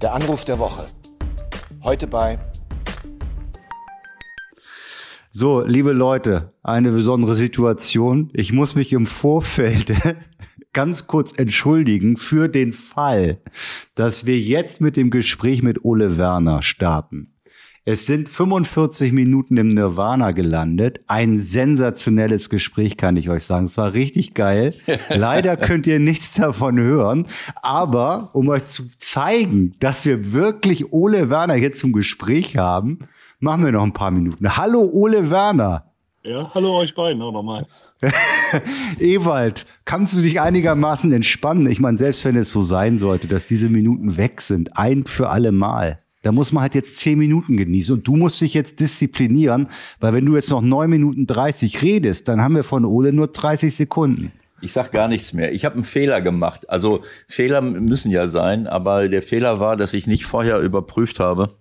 Der Anruf der Woche. Heute bei so, liebe Leute, eine besondere Situation. Ich muss mich im Vorfeld ganz kurz entschuldigen für den Fall, dass wir jetzt mit dem Gespräch mit Ole Werner starten. Es sind 45 Minuten im Nirvana gelandet. Ein sensationelles Gespräch, kann ich euch sagen. Es war richtig geil. Leider könnt ihr nichts davon hören. Aber um euch zu zeigen, dass wir wirklich Ole Werner hier zum Gespräch haben, machen wir noch ein paar Minuten. Hallo Ole Werner. Ja, hallo euch beiden auch nochmal. Ewald, kannst du dich einigermaßen entspannen? Ich meine, selbst wenn es so sein sollte, dass diese Minuten weg sind, ein für alle Mal. Da muss man halt jetzt zehn Minuten genießen. Und du musst dich jetzt disziplinieren, weil wenn du jetzt noch neun Minuten dreißig redest, dann haben wir von Ole nur 30 Sekunden. Ich sag gar nichts mehr. Ich habe einen Fehler gemacht. Also Fehler müssen ja sein, aber der Fehler war, dass ich nicht vorher überprüft habe,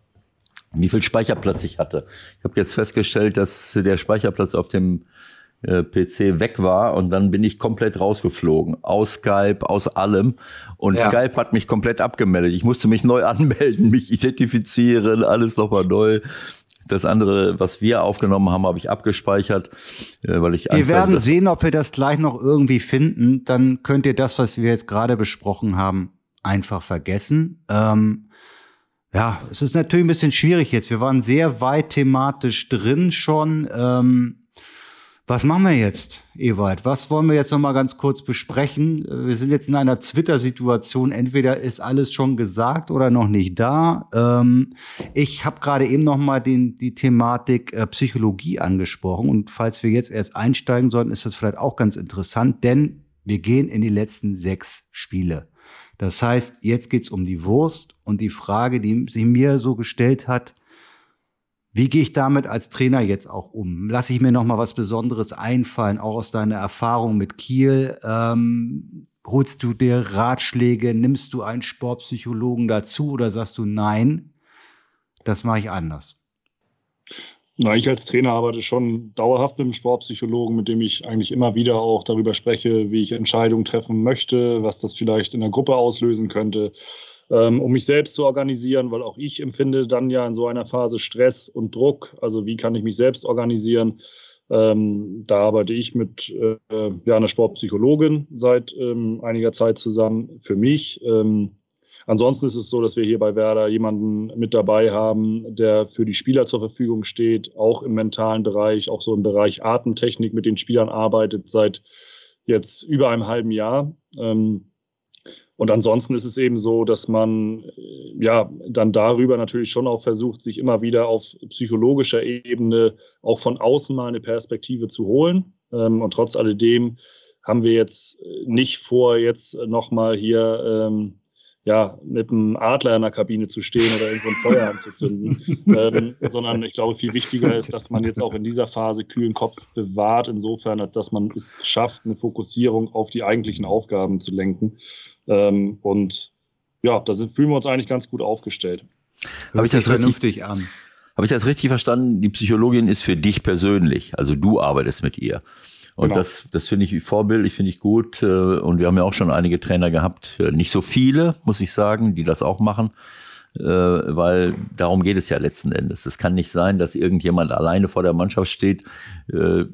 wie viel Speicherplatz ich hatte. Ich habe jetzt festgestellt, dass der Speicherplatz auf dem PC weg war und dann bin ich komplett rausgeflogen. Aus Skype, aus allem. Und ja. Skype hat mich komplett abgemeldet. Ich musste mich neu anmelden, mich identifizieren, alles nochmal neu. Das andere, was wir aufgenommen haben, habe ich abgespeichert, äh, weil ich Wir werden sehen, ob wir das gleich noch irgendwie finden. Dann könnt ihr das, was wir jetzt gerade besprochen haben, einfach vergessen. Ähm, ja, es ist natürlich ein bisschen schwierig jetzt. Wir waren sehr weit thematisch drin schon. Ähm, was machen wir jetzt, Ewald? Was wollen wir jetzt noch mal ganz kurz besprechen? Wir sind jetzt in einer Twitter-Situation. Entweder ist alles schon gesagt oder noch nicht da. Ähm, ich habe gerade eben noch mal den, die Thematik äh, Psychologie angesprochen. Und falls wir jetzt erst einsteigen sollten, ist das vielleicht auch ganz interessant, denn wir gehen in die letzten sechs Spiele. Das heißt, jetzt geht's um die Wurst und die Frage, die sich mir so gestellt hat, wie gehe ich damit als Trainer jetzt auch um? Lasse ich mir noch mal was Besonderes einfallen, auch aus deiner Erfahrung mit Kiel? Ähm, holst du dir Ratschläge? Nimmst du einen Sportpsychologen dazu oder sagst du nein? Das mache ich anders. Na, ich als Trainer arbeite schon dauerhaft mit einem Sportpsychologen, mit dem ich eigentlich immer wieder auch darüber spreche, wie ich Entscheidungen treffen möchte, was das vielleicht in der Gruppe auslösen könnte um mich selbst zu organisieren, weil auch ich empfinde dann ja in so einer Phase Stress und Druck. Also wie kann ich mich selbst organisieren? Ähm, da arbeite ich mit äh, ja, einer Sportpsychologin seit ähm, einiger Zeit zusammen für mich. Ähm, ansonsten ist es so, dass wir hier bei Werder jemanden mit dabei haben, der für die Spieler zur Verfügung steht, auch im mentalen Bereich, auch so im Bereich Atemtechnik mit den Spielern arbeitet seit jetzt über einem halben Jahr. Ähm, und ansonsten ist es eben so, dass man äh, ja dann darüber natürlich schon auch versucht, sich immer wieder auf psychologischer Ebene auch von außen mal eine Perspektive zu holen. Ähm, und trotz alledem haben wir jetzt äh, nicht vor, jetzt nochmal hier ähm, ja, mit einem Adler in der Kabine zu stehen oder irgendwo ein Feuer anzuzünden, ähm, sondern ich glaube, viel wichtiger ist, dass man jetzt auch in dieser Phase kühlen Kopf bewahrt, insofern, als dass man es schafft, eine Fokussierung auf die eigentlichen Aufgaben zu lenken. Ähm, und ja, da sind, fühlen wir uns eigentlich ganz gut aufgestellt. Habe ich das vernünftig an? Habe ich das richtig verstanden? Die Psychologin ist für dich persönlich, also du arbeitest mit ihr. Und genau. das, das finde ich vorbildlich, finde ich gut. Äh, und wir haben ja auch schon einige Trainer gehabt, äh, nicht so viele, muss ich sagen, die das auch machen. Äh, weil darum geht es ja letzten Endes. Es kann nicht sein, dass irgendjemand alleine vor der Mannschaft steht, der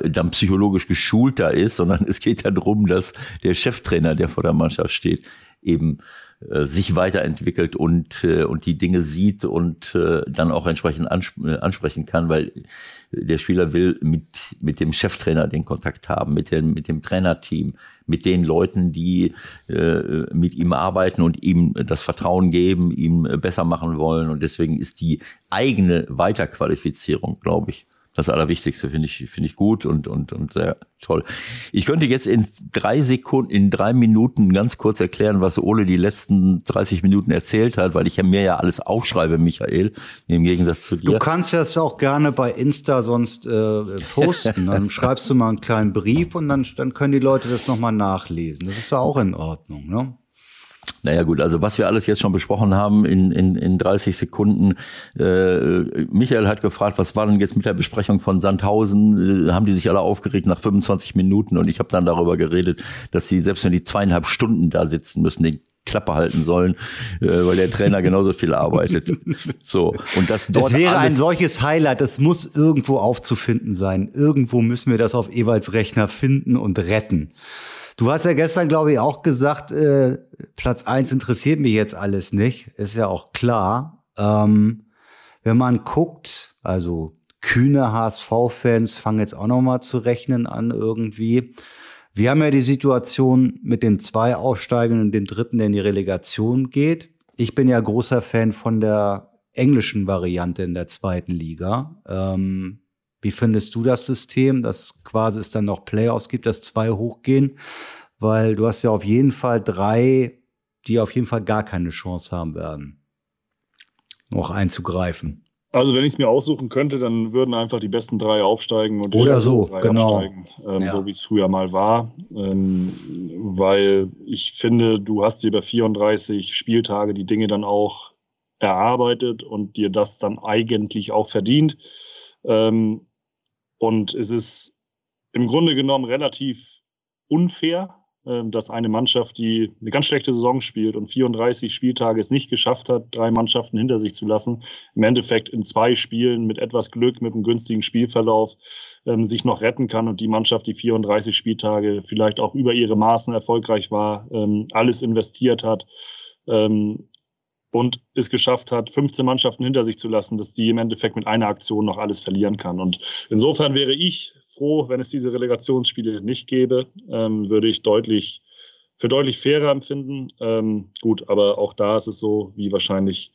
dann psychologisch geschulter ist, sondern es geht ja darum, dass der Cheftrainer, der vor der Mannschaft steht, eben sich weiterentwickelt und, und die Dinge sieht und dann auch entsprechend ansprechen kann, weil der Spieler will mit, mit dem Cheftrainer den Kontakt haben, mit dem, mit dem Trainerteam, mit den Leuten, die äh, mit ihm arbeiten und ihm das Vertrauen geben, ihm besser machen wollen. Und deswegen ist die eigene Weiterqualifizierung, glaube ich, das Allerwichtigste finde ich, finde ich gut und, und, und sehr toll. Ich könnte jetzt in drei Sekunden, in drei Minuten ganz kurz erklären, was Ole die letzten 30 Minuten erzählt hat, weil ich ja mir ja alles aufschreibe, Michael, im Gegensatz zu dir. Du kannst das auch gerne bei Insta sonst äh, posten. Dann schreibst du mal einen kleinen Brief und dann, dann können die Leute das nochmal nachlesen. Das ist ja auch in Ordnung, ne? Naja gut, also was wir alles jetzt schon besprochen haben in, in, in 30 Sekunden. Äh, Michael hat gefragt, was war denn jetzt mit der Besprechung von Sandhausen? Äh, haben die sich alle aufgeregt nach 25 Minuten? Und ich habe dann darüber geredet, dass sie, selbst wenn die zweieinhalb Stunden da sitzen müssen, die Klappe halten sollen, äh, weil der Trainer genauso viel arbeitet. So und das dort. Das wäre ein solches Highlight. Das muss irgendwo aufzufinden sein. Irgendwo müssen wir das auf Ewalds Rechner finden und retten. Du hast ja gestern, glaube ich, auch gesagt, äh, Platz eins interessiert mich jetzt alles nicht. Ist ja auch klar. Ähm, wenn man guckt, also kühne HSV-Fans fangen jetzt auch noch mal zu rechnen an irgendwie. Wir haben ja die Situation mit den zwei Aufsteigern und dem dritten, der in die Relegation geht. Ich bin ja großer Fan von der englischen Variante in der zweiten Liga. Ähm, wie findest du das System, dass quasi es dann noch Playoffs gibt, dass zwei hochgehen? Weil du hast ja auf jeden Fall drei, die auf jeden Fall gar keine Chance haben werden, noch einzugreifen. Also wenn ich es mir aussuchen könnte, dann würden einfach die besten drei aufsteigen und Oder so, genau. absteigen, ähm, ja. so wie es früher mal war. Ähm, weil ich finde, du hast dir über 34 Spieltage die Dinge dann auch erarbeitet und dir das dann eigentlich auch verdient. Ähm, und es ist im Grunde genommen relativ unfair, äh, dass eine Mannschaft, die eine ganz schlechte Saison spielt und 34 Spieltage es nicht geschafft hat, drei Mannschaften hinter sich zu lassen, im Endeffekt in zwei Spielen mit etwas Glück, mit einem günstigen Spielverlauf ähm, sich noch retten kann und die Mannschaft, die 34 Spieltage vielleicht auch über ihre Maßen erfolgreich war, ähm, alles investiert hat, ähm, und es geschafft hat, 15 Mannschaften hinter sich zu lassen, dass die im Endeffekt mit einer Aktion noch alles verlieren kann. Und insofern wäre ich froh, wenn es diese Relegationsspiele nicht gäbe, ähm, würde ich deutlich für deutlich fairer empfinden. Ähm, gut, aber auch da ist es so, wie wahrscheinlich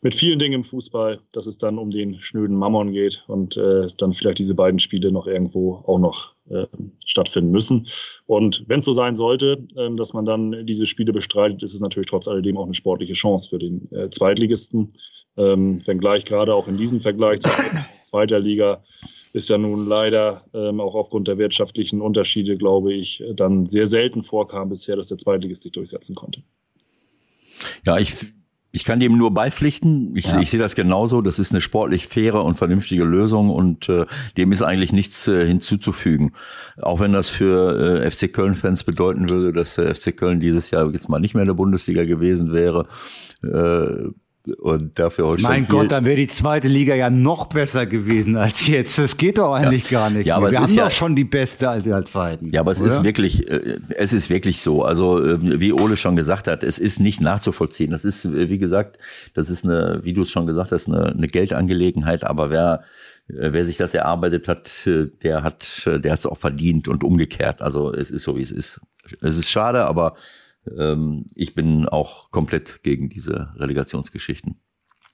mit vielen Dingen im Fußball, dass es dann um den schnöden Mammon geht und äh, dann vielleicht diese beiden Spiele noch irgendwo auch noch äh, stattfinden müssen. Und wenn es so sein sollte, äh, dass man dann diese Spiele bestreitet, ist es natürlich trotz alledem auch eine sportliche Chance für den äh, Zweitligisten. Ähm, wenngleich gerade auch in diesem Vergleich zur zweiter Liga ist ja nun leider ähm, auch aufgrund der wirtschaftlichen Unterschiede, glaube ich, dann sehr selten vorkam bisher, dass der Zweitligist sich durchsetzen konnte. Ja, ich ich kann dem nur beipflichten. Ich, ja. ich sehe das genauso. Das ist eine sportlich faire und vernünftige Lösung und äh, dem ist eigentlich nichts äh, hinzuzufügen. Auch wenn das für äh, FC Köln-Fans bedeuten würde, dass der FC Köln dieses Jahr jetzt mal nicht mehr in der Bundesliga gewesen wäre. Äh, und dafür Holstein Mein Kiel. Gott, dann wäre die zweite Liga ja noch besser gewesen als jetzt. Das geht doch eigentlich ja. gar nicht. Ja, aber Wir es haben doch ja, schon die beste aller Zeiten. Ja, aber es oder? ist wirklich, äh, es ist wirklich so. Also äh, wie Ole schon gesagt hat, es ist nicht nachzuvollziehen. Das ist, äh, wie gesagt, das ist eine, wie du es schon gesagt hast, eine, eine Geldangelegenheit. Aber wer wer sich das erarbeitet hat, der hat, der hat es auch verdient und umgekehrt. Also es ist so, wie es ist. Es ist schade, aber ähm, ich bin auch komplett gegen diese Relegationsgeschichten.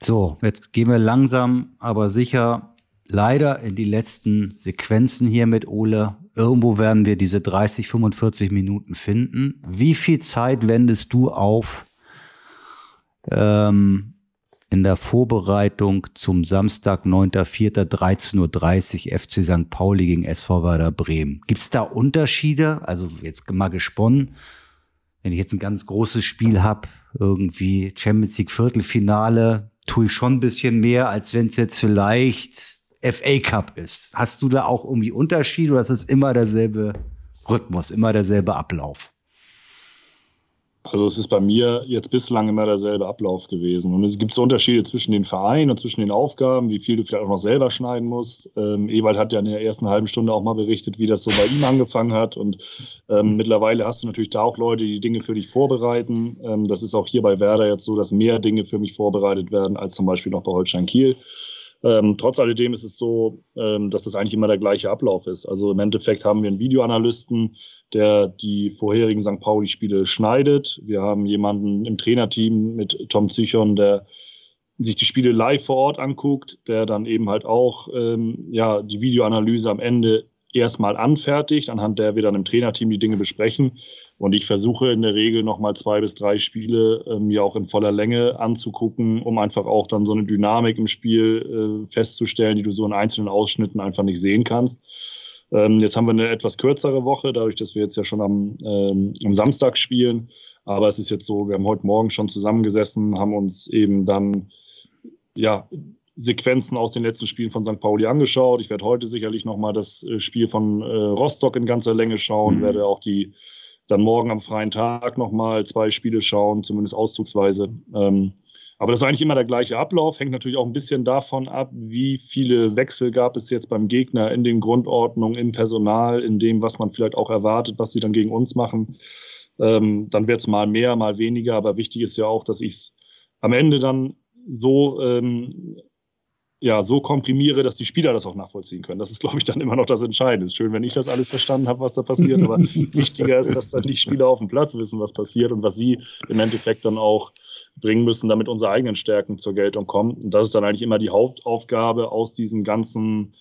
So, jetzt gehen wir langsam, aber sicher leider in die letzten Sequenzen hier mit Ole. Irgendwo werden wir diese 30, 45 Minuten finden. Wie viel Zeit wendest du auf ähm, in der Vorbereitung zum Samstag, 9.4.13.30 Uhr FC St. Pauli gegen SV Werder Bremen? Gibt es da Unterschiede? Also jetzt mal gesponnen wenn ich jetzt ein ganz großes Spiel habe, irgendwie Champions League Viertelfinale, tue ich schon ein bisschen mehr, als wenn es jetzt vielleicht FA Cup ist. Hast du da auch irgendwie Unterschiede oder ist es immer derselbe Rhythmus, immer derselbe Ablauf? Also es ist bei mir jetzt bislang immer derselbe Ablauf gewesen. Und es gibt so Unterschiede zwischen den Vereinen und zwischen den Aufgaben, wie viel du vielleicht auch noch selber schneiden musst. Ähm, Ewald hat ja in der ersten halben Stunde auch mal berichtet, wie das so bei ihm angefangen hat. Und ähm, mittlerweile hast du natürlich da auch Leute, die Dinge für dich vorbereiten. Ähm, das ist auch hier bei Werder jetzt so, dass mehr Dinge für mich vorbereitet werden als zum Beispiel noch bei Holstein Kiel. Ähm, trotz alledem ist es so, ähm, dass das eigentlich immer der gleiche Ablauf ist. Also im Endeffekt haben wir einen Videoanalysten, der die vorherigen St. Pauli-Spiele schneidet. Wir haben jemanden im Trainerteam mit Tom Zichon, der sich die Spiele live vor Ort anguckt, der dann eben halt auch ähm, ja, die Videoanalyse am Ende erstmal anfertigt, anhand der wir dann im Trainerteam die Dinge besprechen. Und ich versuche in der Regel nochmal zwei bis drei Spiele äh, mir auch in voller Länge anzugucken, um einfach auch dann so eine Dynamik im Spiel äh, festzustellen, die du so in einzelnen Ausschnitten einfach nicht sehen kannst. Ähm, jetzt haben wir eine etwas kürzere Woche, dadurch, dass wir jetzt ja schon am, ähm, am Samstag spielen. Aber es ist jetzt so, wir haben heute Morgen schon zusammengesessen, haben uns eben dann ja, Sequenzen aus den letzten Spielen von St. Pauli angeschaut. Ich werde heute sicherlich nochmal das äh, Spiel von äh, Rostock in ganzer Länge schauen, mhm. werde auch die dann morgen am freien Tag nochmal zwei Spiele schauen, zumindest auszugsweise. Ähm, aber das ist eigentlich immer der gleiche Ablauf, hängt natürlich auch ein bisschen davon ab, wie viele Wechsel gab es jetzt beim Gegner in den Grundordnungen, im Personal, in dem, was man vielleicht auch erwartet, was sie dann gegen uns machen. Ähm, dann wird es mal mehr, mal weniger, aber wichtig ist ja auch, dass ich es am Ende dann so ähm, ja, so komprimiere, dass die Spieler das auch nachvollziehen können. Das ist, glaube ich, dann immer noch das Entscheidende. Es ist schön, wenn ich das alles verstanden habe, was da passiert, aber wichtiger ist, dass dann die Spieler auf dem Platz wissen, was passiert und was sie im Endeffekt dann auch bringen müssen, damit unsere eigenen Stärken zur Geltung kommen. Und das ist dann eigentlich immer die Hauptaufgabe aus diesen ganzen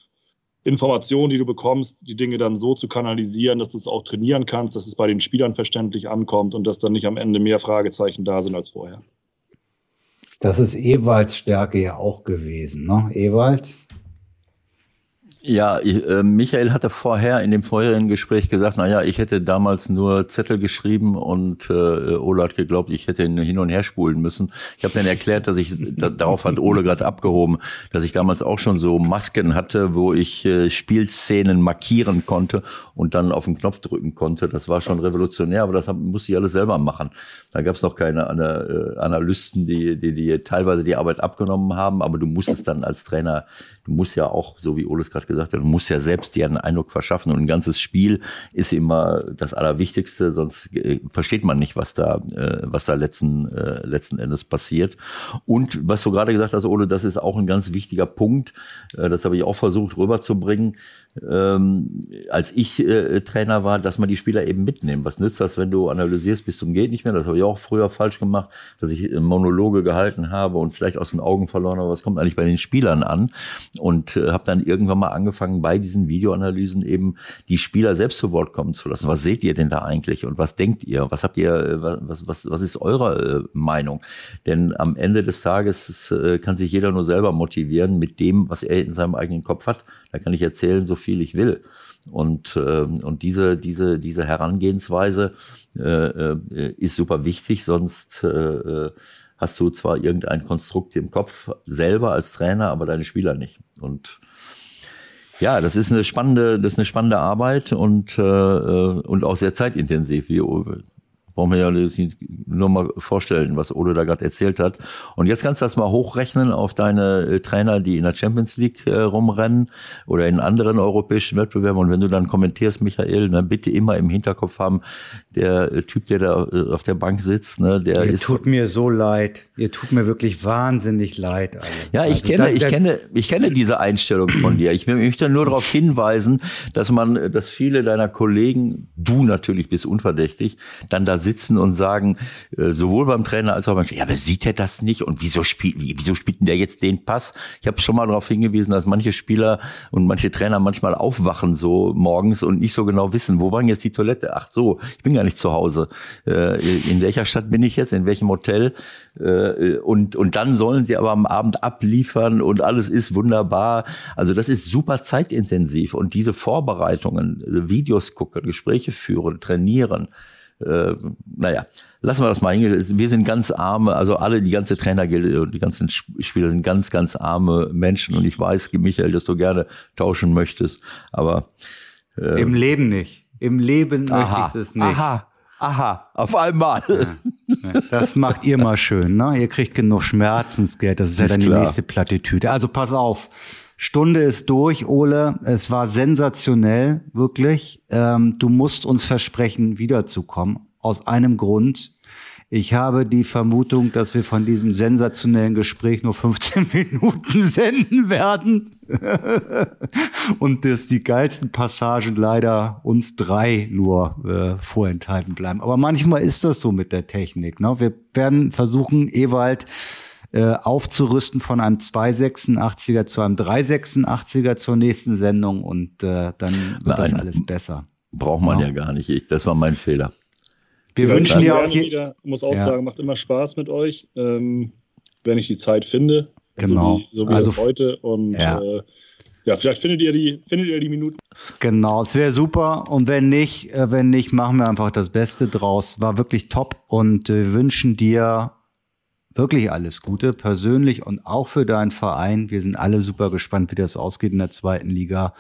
Informationen, die du bekommst, die Dinge dann so zu kanalisieren, dass du es auch trainieren kannst, dass es bei den Spielern verständlich ankommt und dass dann nicht am Ende mehr Fragezeichen da sind als vorher. Das ist Ewalds Stärke ja auch gewesen, ne? Ewald? Ja, ich, äh, Michael hatte vorher in dem vorherigen Gespräch gesagt, na ja, ich hätte damals nur Zettel geschrieben und äh, Ole hat geglaubt, ich hätte ihn hin und her spulen müssen. Ich habe dann erklärt, dass ich, da, darauf hat Ole gerade abgehoben, dass ich damals auch schon so Masken hatte, wo ich äh, Spielszenen markieren konnte und dann auf den Knopf drücken konnte. Das war schon revolutionär, aber das hab, musste ich alles selber machen. Da gab es noch keine äh, Analysten, die, die, die teilweise die Arbeit abgenommen haben, aber du musstest dann als Trainer, du musst ja auch, so wie Ole es gerade gesagt du musst ja selbst dir einen Eindruck verschaffen und ein ganzes Spiel ist immer das Allerwichtigste, sonst äh, versteht man nicht, was da, äh, was da letzten, äh, letzten Endes passiert. Und was du gerade gesagt hast, Ole, das ist auch ein ganz wichtiger Punkt, das habe ich auch versucht rüberzubringen, ähm, als ich äh, Trainer war, dass man die Spieler eben mitnimmt. Was nützt das, wenn du analysierst bis zum geht nicht mehr? Das habe ich auch früher falsch gemacht, dass ich äh, Monologe gehalten habe und vielleicht aus den Augen verloren habe, was kommt eigentlich bei den Spielern an? Und äh, habe dann irgendwann mal angefangen, bei diesen Videoanalysen eben die Spieler selbst zu Wort kommen zu lassen. Was seht ihr denn da eigentlich und was denkt ihr? Was habt ihr, äh, was, was, was ist eure äh, Meinung? Denn am Ende des Tages äh, kann sich jeder nur selber motivieren mit dem, was er in seinem eigenen Kopf hat. Da kann ich erzählen, so viel ich will. Und, äh, und diese, diese, diese Herangehensweise äh, äh, ist super wichtig, sonst äh, hast du zwar irgendein Konstrukt im Kopf selber als Trainer, aber deine Spieler nicht. Und ja, das ist eine spannende, das ist eine spannende Arbeit und, äh, und auch sehr zeitintensiv, wie brauchen wir ja nur mal vorstellen, was Ole da gerade erzählt hat. Und jetzt kannst du das mal hochrechnen auf deine äh, Trainer, die in der Champions League äh, rumrennen oder in anderen europäischen Wettbewerben. Und wenn du dann kommentierst, Michael, ne, bitte immer im Hinterkopf haben, der äh, Typ, der da äh, auf der Bank sitzt, ne, der Ihr ist. tut mir so leid. Ihr tut mir wirklich wahnsinnig leid. Alter. Ja, ich Also kenne, ich kenne, ich kenne diese Einstellung von dir. Ich möchte nur darauf hinweisen, dass man, dass viele deiner Kollegen, du natürlich bist unverdächtig, dann da sitzen und sagen, äh, sowohl beim Trainer als auch beim, ja, aber sieht er das nicht? Und wieso spielt, wie- wieso spielt denn der jetzt den Pass? Ich habe schon mal darauf hingewiesen, dass manche Spieler und manche Trainer manchmal aufwachen so morgens und nicht so genau wissen, wo war denn jetzt die Toilette? Ach so, ich bin gar nicht zu Hause. Äh, in welcher Stadt bin ich jetzt? In welchem Hotel? Äh, und, und dann sollen sie aber am Abend abliefern und alles ist wunderbar. Also das ist super zeitintensiv und diese Vorbereitungen, Videos gucken, Gespräche führen, trainieren, äh, naja, lassen wir das mal hingehen. Wir sind ganz arme, also alle, die ganze Trainergilde und die ganzen Sp- Spieler sind ganz, ganz arme Menschen und ich weiß, Michael, dass du gerne tauschen möchtest, aber äh, Im Leben nicht. Im Leben möchte aha, ich das nicht. aha, aha, auf einmal. Das macht ihr mal schön, ne? Ihr kriegt genug Schmerzensgeld. Das ist ja Ist dann die klar. nächste Plattitüde. Also pass auf. Stunde ist durch, Ole. Es war sensationell, wirklich. Ähm, du musst uns versprechen, wiederzukommen. Aus einem Grund. Ich habe die Vermutung, dass wir von diesem sensationellen Gespräch nur 15 Minuten senden werden. Und dass die geilsten Passagen leider uns drei nur äh, vorenthalten bleiben. Aber manchmal ist das so mit der Technik. Ne? Wir werden versuchen, Ewald äh, aufzurüsten von einem 286er zu einem 386er zur nächsten Sendung und äh, dann wird das Nein. alles besser. Braucht man Ja. ja gar nicht. Ich, das war mein Fehler. Wir Ja, wünschen dir auf jeden wieder, muss auch Ja. sagen, macht immer Spaß mit euch, ähm, wenn ich die Zeit finde. Genau. So wie, so wie Also- das heute. Und Ja. ja. Äh, ja, vielleicht findet ihr die, findet ihr die Minuten. Genau, es wäre super. Und wenn nicht, äh, wenn nicht, machen wir einfach das Beste draus. War wirklich top und äh, wir wünschen dir wirklich alles Gute, persönlich und auch für deinen Verein. Wir sind alle super gespannt, wie das ausgeht in der zweiten Liga.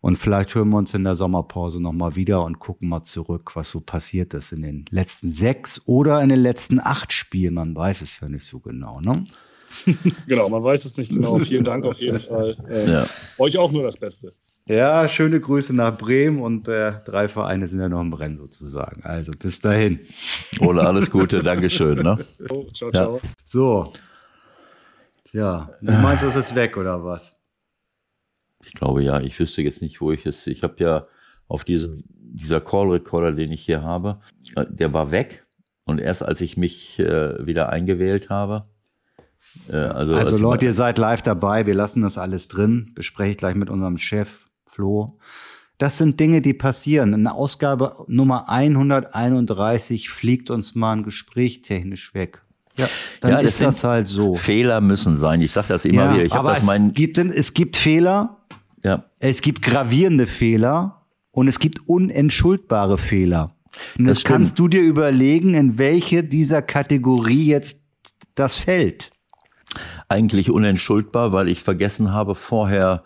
Und vielleicht hören wir uns in der Sommerpause nochmal wieder und gucken mal zurück, was so passiert ist in den letzten sechs oder in den letzten acht Spielen. Man weiß es ja nicht so genau, ne? Genau, man weiß es nicht genau. Vielen Dank auf jeden Fall. Äh, Ja. Euch auch nur das Beste. Ja, schöne Grüße nach Bremen und äh, drei Vereine sind ja noch im Rennen sozusagen. Also bis dahin. Ole, alles Gute, Dankeschön. Ne? So, ciao, Ja. ciao. So. Ja, du meinst, das ist weg oder was? Ich glaube ja, ich wüsste jetzt nicht, wo ich es. Ich habe ja auf diesem, dieser Call Recorder, den ich hier habe, der war weg. Und erst als ich mich äh, wieder eingewählt habe, äh, also, also Leute, ihr seid live dabei, wir lassen das alles drin, bespreche ich gleich mit unserem Chef Flo. Das sind Dinge, die passieren. In Ausgabe Nummer 131 fliegt uns mal ein Gespräch technisch weg. Ja, dann ja, ist das halt so. Fehler müssen sein. Ich sage das immer ja, wieder. Ich aber das es, gibt, es gibt Fehler. Ja. Es gibt gravierende Fehler und es gibt unentschuldbare Fehler. Und das, das kannst du dir überlegen, in welche dieser Kategorie jetzt das fällt eigentlich unentschuldbar, weil ich vergessen habe vorher,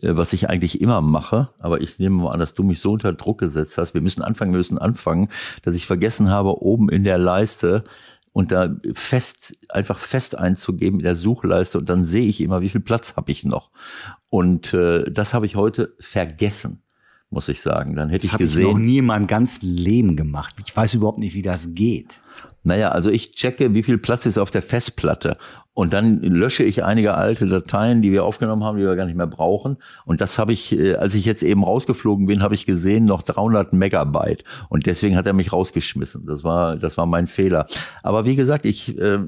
äh, was ich eigentlich immer mache. Aber ich nehme mal an, dass du mich so unter Druck gesetzt hast. Wir müssen anfangen, wir müssen anfangen, dass ich vergessen habe, oben in der Leiste und da fest, einfach fest einzugeben in der Suchleiste und dann sehe ich immer, wie viel Platz habe ich noch. Und äh, das habe ich heute vergessen muss ich sagen. Dann hätte das ich gesehen. Ich noch nie in meinem ganzen Leben gemacht. Ich weiß überhaupt nicht, wie das geht. Naja, also ich checke, wie viel Platz ist auf der Festplatte. Und dann lösche ich einige alte Dateien, die wir aufgenommen haben, die wir gar nicht mehr brauchen. Und das habe ich, äh, als ich jetzt eben rausgeflogen bin, habe ich gesehen, noch 300 Megabyte. Und deswegen hat er mich rausgeschmissen. Das war, das war mein Fehler. Aber wie gesagt, ich, äh,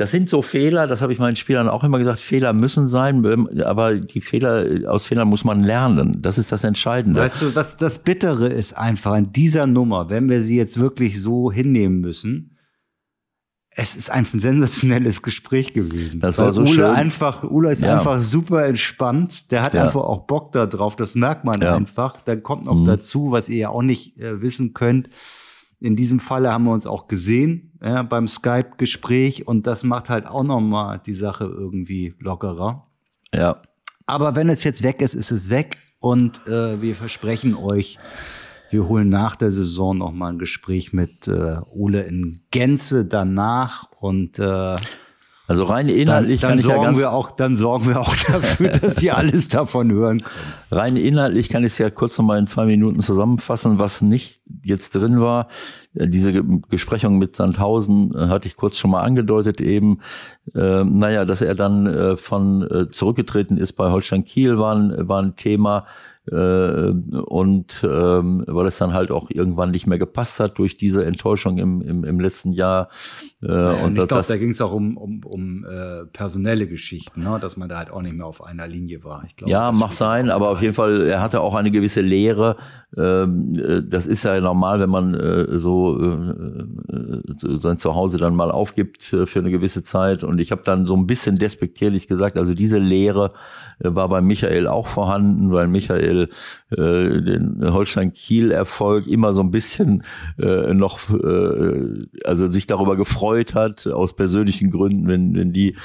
das sind so Fehler, das habe ich meinen Spielern auch immer gesagt, Fehler müssen sein, aber die Fehler, aus Fehlern muss man lernen. Das ist das Entscheidende. Weißt du, was das Bittere ist einfach an dieser Nummer, wenn wir sie jetzt wirklich so hinnehmen müssen, es ist ein sensationelles Gespräch gewesen. Das war so Ule schön. einfach, Ule ist ja. einfach super entspannt. Der hat ja. einfach auch Bock da drauf. Das merkt man ja. einfach. Dann kommt noch mhm. dazu, was ihr ja auch nicht äh, wissen könnt. In diesem Falle haben wir uns auch gesehen ja, beim Skype-Gespräch und das macht halt auch noch mal die Sache irgendwie lockerer. Ja. Aber wenn es jetzt weg ist, ist es weg und äh, wir versprechen euch, wir holen nach der Saison noch mal ein Gespräch mit äh, Ole in Gänze danach und äh, also rein inhaltlich dann, dann kann sorgen ich ja ganz, wir auch, dann sorgen wir auch dafür, dass ihr alles davon hören könnt. Rein inhaltlich kann ich es ja kurz noch mal in zwei Minuten zusammenfassen, was nicht jetzt drin war. Äh, diese Besprechung mit Sandhausen äh, hatte ich kurz schon mal angedeutet eben. Äh, naja, dass er dann äh, von äh, zurückgetreten ist bei Holstein Kiel war ein, war ein Thema. Äh, und ähm, weil es dann halt auch irgendwann nicht mehr gepasst hat durch diese Enttäuschung im, im, im letzten Jahr. Äh, naja, und ich glaube, da ging es auch um, um, um äh, personelle Geschichten, ne? dass man da halt auch nicht mehr auf einer Linie war. Ich glaub, ja, mag sein, aber auf jeden Fall, er hatte auch eine gewisse Lehre. Ähm, äh, das ist ja normal, wenn man äh, so äh, sein Zuhause dann mal aufgibt äh, für eine gewisse Zeit. Und ich habe dann so ein bisschen despektierlich gesagt, also diese Lehre äh, war bei Michael auch vorhanden, weil Michael äh, den Holstein-Kiel-Erfolg immer so ein bisschen äh, noch, äh, also sich darüber gefreut hat, aus persönlichen Gründen, wenn, wenn die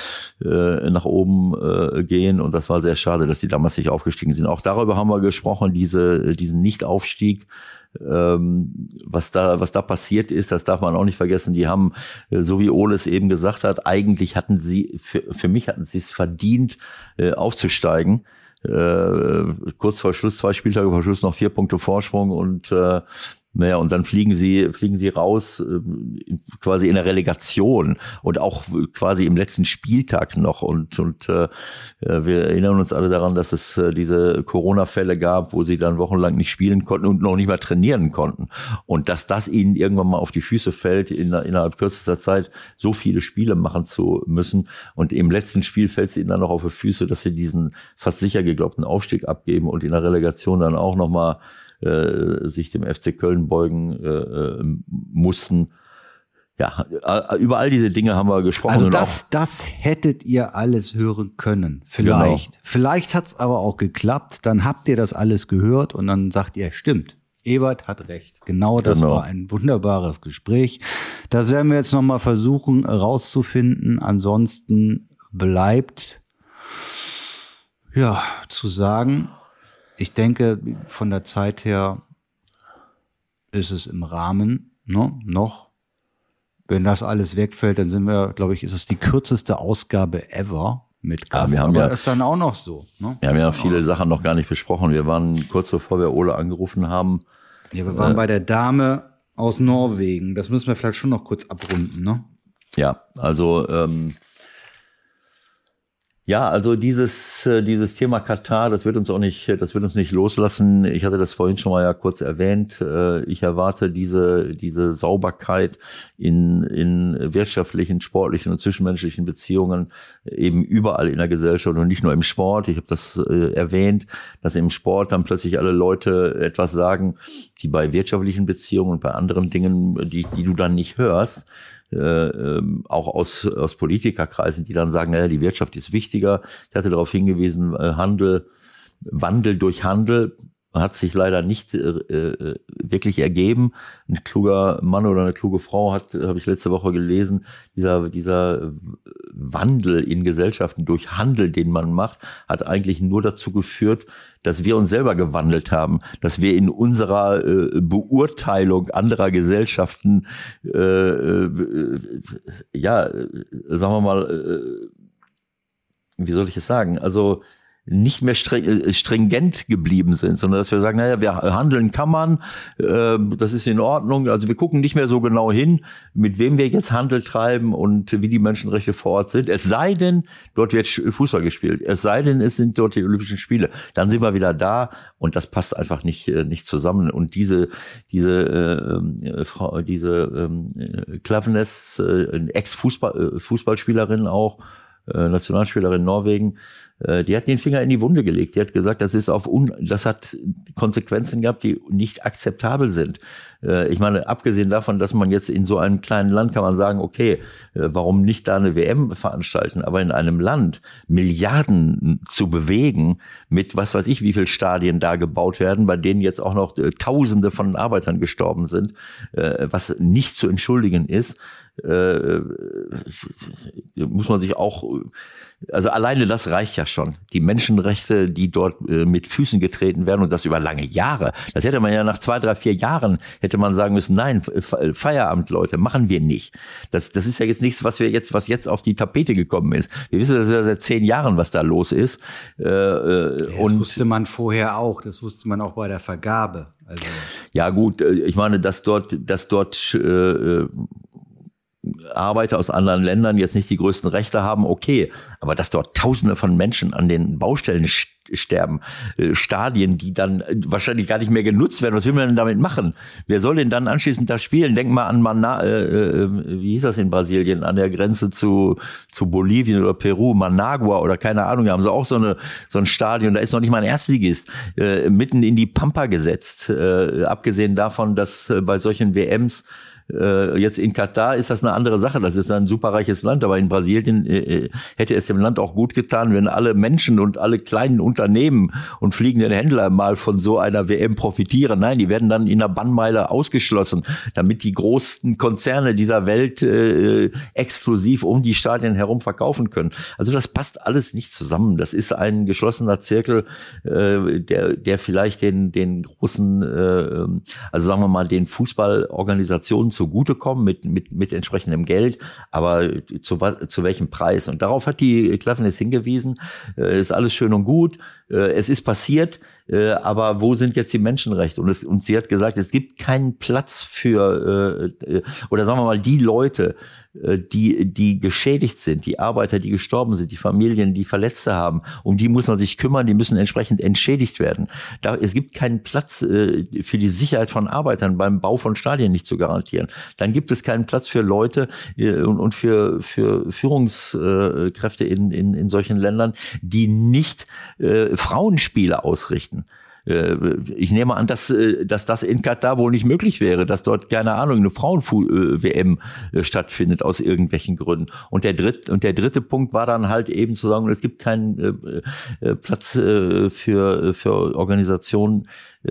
äh, nach oben äh, gehen. Und das war sehr schade, dass die damals nicht aufgestiegen sind. Auch darüber haben wir gesprochen, diese, diesen Nichtaufstieg ähm, was da, was da passiert ist, das darf man auch nicht vergessen. Die haben, äh, so wie Ole es eben gesagt hat, eigentlich hatten sie, für, für mich hatten sie es verdient, äh, aufzusteigen. Äh, kurz vor Schluss, zwei Spieltage vor Schluss noch vier Punkte Vorsprung und naja, und dann fliegen sie, fliegen sie raus, äh, quasi in der Relegation und auch quasi im letzten Spieltag noch. Und, und äh, wir erinnern uns alle daran, dass es äh, diese Corona-Fälle gab, wo sie dann wochenlang nicht spielen konnten und noch nicht mal trainieren konnten. Und dass das ihnen irgendwann mal auf die Füße fällt, in, innerhalb kürzester Zeit so viele Spiele machen zu müssen. Und im letzten Spiel fällt es ihnen dann noch auf die Füße, dass sie diesen fast sicher geglaubten Aufstieg abgeben und in der Relegation dann auch noch mal äh, sich dem FC Köln beugen äh, äh, mussten. Ja, äh, über all diese Dinge haben wir gesprochen. Also das, das hättet ihr alles hören können. Vielleicht. Genau. Vielleicht hat es aber auch geklappt. Dann habt ihr das alles gehört und dann sagt ihr, stimmt. Ewert hat recht. Genau das genau. war ein wunderbares Gespräch. Das werden wir jetzt nochmal versuchen rauszufinden. Ansonsten bleibt ja zu sagen, ich denke, von der Zeit her ist es im Rahmen, ne, noch. Wenn das alles wegfällt, dann sind wir, glaube ich, ist es die kürzeste Ausgabe ever mit Gast. Ja, wir haben Aber ja, ist dann auch noch so. Ne? Wir haben ja viele Sachen noch gar nicht besprochen. Wir waren kurz bevor wir Ole angerufen haben. Ja, wir waren äh, bei der Dame aus Norwegen. Das müssen wir vielleicht schon noch kurz abrunden, ne? Ja, also ähm, Ja, also dieses, äh, dieses Thema Katar, das wird uns auch nicht, das wird uns nicht loslassen. Ich hatte das vorhin schon mal ja kurz erwähnt. Äh, ich erwarte diese, diese Sauberkeit in, in wirtschaftlichen, sportlichen und zwischenmenschlichen Beziehungen eben überall in der Gesellschaft und nicht nur im Sport. Ich habe das äh, erwähnt, dass im Sport dann plötzlich alle Leute etwas sagen, die bei wirtschaftlichen Beziehungen und bei anderen Dingen, die, die du dann nicht hörst, äh, ähm, auch aus, aus Politikerkreisen, die dann sagen, naja, die Wirtschaft ist wichtiger. Ich hatte darauf hingewiesen, äh, Handel, Wandel durch Handel hat sich leider nicht äh, äh, wirklich ergeben. Ein kluger Mann oder eine kluge Frau hat, habe ich letzte Woche gelesen, dieser, dieser Wandel in Gesellschaften durch Handel, den man macht, hat eigentlich nur dazu geführt, dass wir uns selber gewandelt haben, dass wir in unserer äh, Beurteilung anderer Gesellschaften, äh, äh, ja, sagen wir mal, äh, wie soll ich es sagen? Also nicht mehr äh, stringent geblieben sind, sondern dass wir sagen, naja, wir handeln kann man, äh, das ist in Ordnung. Also wir gucken nicht mehr so genau hin, mit wem wir jetzt Handel treiben und wie die Menschenrechte vor Ort sind. Es sei denn, dort wird Fußball gespielt. Es sei denn, es sind dort die Olympischen Spiele. Dann sind wir wieder da und das passt einfach nicht äh, nicht zusammen. Und diese diese äh, Frau, diese äh, Klaveness, äh, Ex-Fußball äh, Fußballspielerin auch äh, Nationalspielerin Norwegen, äh, die hat den Finger in die Wunde gelegt. Die hat gesagt, das ist auf un das hat Konsequenzen gehabt, die nicht akzeptabel sind. Äh, ich meine, abgesehen davon, dass man jetzt in so einem kleinen Land kann man sagen, okay, äh, warum nicht da eine WM veranstalten, aber in einem Land Milliarden zu bewegen mit was weiß ich, wie viel Stadien da gebaut werden, bei denen jetzt auch noch äh, Tausende von Arbeitern gestorben sind, äh, was nicht zu entschuldigen ist äh, muss man sich auch, also alleine das reicht ja schon. Die Menschenrechte, die dort äh, mit Füßen getreten werden und das über lange Jahre. Das hätte man ja nach zwei, drei, vier Jahren hätte man sagen müssen, nein, Feierabend, Leute, machen wir nicht. Das, das ist ja jetzt nichts, was wir jetzt, was jetzt auf die Tapete gekommen ist. Wir wissen das ja seit zehn Jahren, was da los ist. Äh, äh das und wusste man vorher auch. Das wusste man auch bei der Vergabe. Also. Ja gut, äh, ich meine, dass dort, dass dort äh, Arbeiter aus anderen Ländern jetzt nicht die größten Rechte haben, okay. Aber dass dort Tausende von Menschen an den Baustellen sterben, äh, Stadien, die dann äh, wahrscheinlich gar nicht mehr genutzt werden, was will man denn damit machen? Wer soll denn dann anschließend da spielen? Denk mal an Mana, äh, äh, wie hieß das in Brasilien, an der Grenze zu, zu Bolivien oder Peru, Managua oder keine Ahnung, da haben sie auch so, eine, so ein Stadion, da ist noch nicht mal ein Erstligist, äh, mitten in die Pampa gesetzt. Äh, abgesehen davon, dass bei solchen WMs äh, jetzt in Katar ist das eine andere Sache. Das ist ein superreiches Land, aber in Brasilien äh, äh, hätte es dem Land auch gut getan, wenn alle Menschen und alle kleinen Unternehmen und fliegenden Händler mal von so einer WM profitieren. Nein, die werden dann in der Bannmeile ausgeschlossen, damit die großen Konzerne dieser Welt äh, exklusiv um die Stadien herum verkaufen können. Also das passt alles nicht zusammen. Das ist ein geschlossener Zirkel, äh, der, der vielleicht den, den großen, äh, also sagen wir mal, den Fußballorganisationen zugutekommen mit, mit, mit entsprechendem Geld, aber zu, zu welchem Preis? Und darauf hat die Cleverness hingewiesen, äh, ist alles schön und gut, äh, es ist passiert, äh, aber wo sind jetzt die Menschenrechte? Und, es, und sie hat gesagt, es gibt keinen Platz für, äh, äh oder sagen wir mal, die Leute, äh, die, die geschädigt sind, die Arbeiter, die gestorben sind, die Familien, die Verletzte haben, um die muss man sich kümmern, die müssen entsprechend entschädigt werden. Da, es gibt keinen Platz äh, für die Sicherheit von Arbeitern beim Bau von Stadien nicht zu garantieren. Dann gibt es keinen Platz für Leute äh, und, und für, für Führungskräfte in, in, in solchen Ländern, die nicht äh, Frauenspiele ausrichten. Äh, ich nehme an, dass, äh, dass das in Katar wohl nicht möglich wäre, dass dort, keine Ahnung, eine Frauen-WM äh, stattfindet aus irgendwelchen Gründen. Und der dritte, und der dritte Punkt war dann halt eben zu sagen, es gibt keinen Platz für, für Organisationen,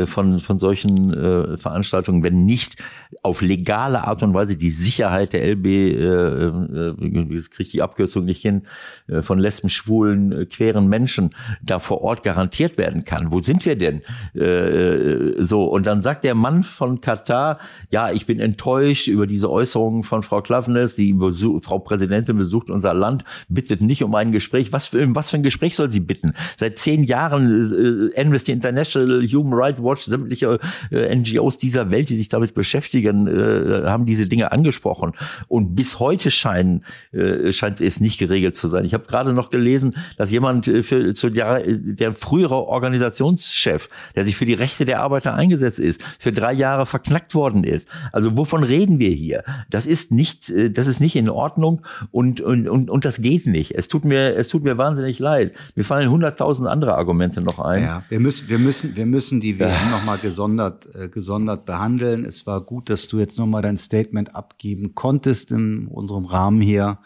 von, von solchen äh, Veranstaltungen, wenn nicht auf legale Art und Weise die Sicherheit der LB, äh, äh, jetzt kriege ich die Abkürzung nicht hin, äh, von Lesben, Schwulen, äh, queeren Menschen da vor Ort garantiert werden kann. Wo sind wir denn? Äh, so, und dann sagt der Mann von Katar, ja, ich bin enttäuscht über diese Äußerungen von Frau Klavenes, die Besuch, Frau Präsidentin besucht unser Land, bittet nicht um ein Gespräch. Was für, was für ein Gespräch soll sie bitten? Seit zehn Jahren äh, Amnesty International, Human Rights Sportwatch, sämtliche äh, NGOs dieser Welt, die sich damit beschäftigen, äh, haben diese Dinge angesprochen. Und bis heute scheinen, äh, scheint es nicht geregelt zu sein. Ich habe gerade noch gelesen, dass jemand äh, für zu der, der frühere Organisationschef, der sich für die Rechte der Arbeiter eingesetzt ist, für drei Jahre verknackt worden ist. Also wovon reden wir hier? Das ist nicht, äh, das ist nicht in Ordnung und, und, und, und das geht nicht. Es tut mir, es tut mir wahnsinnig leid. Mir fallen hunderttausend andere Argumente noch ein. Ja, wir müssen, wir müssen, wir müssen die WM ja. nochmal gesondert, äh, gesondert behandeln. Es war gut, dass du jetzt nochmal dein Statement abgeben konntest in unserem Rahmen hier.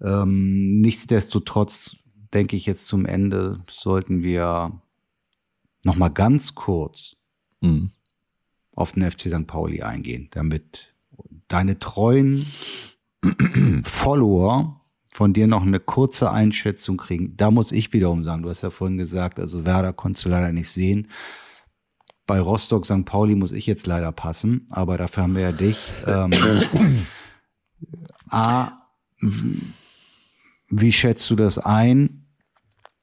Ähm, nichtsdestotrotz denke ich jetzt zum Ende sollten wir nochmal ganz kurz mhm. auf den FC St. Pauli eingehen, damit deine treuen Follower von dir noch eine kurze Einschätzung kriegen. Da muss ich wiederum sagen, du hast ja vorhin gesagt, also Werder konntest du leider nicht sehen. Bei Rostock St. Pauli muss ich jetzt leider passen, aber dafür haben wir ja dich. Ähm, A, wie schätzt du das ein?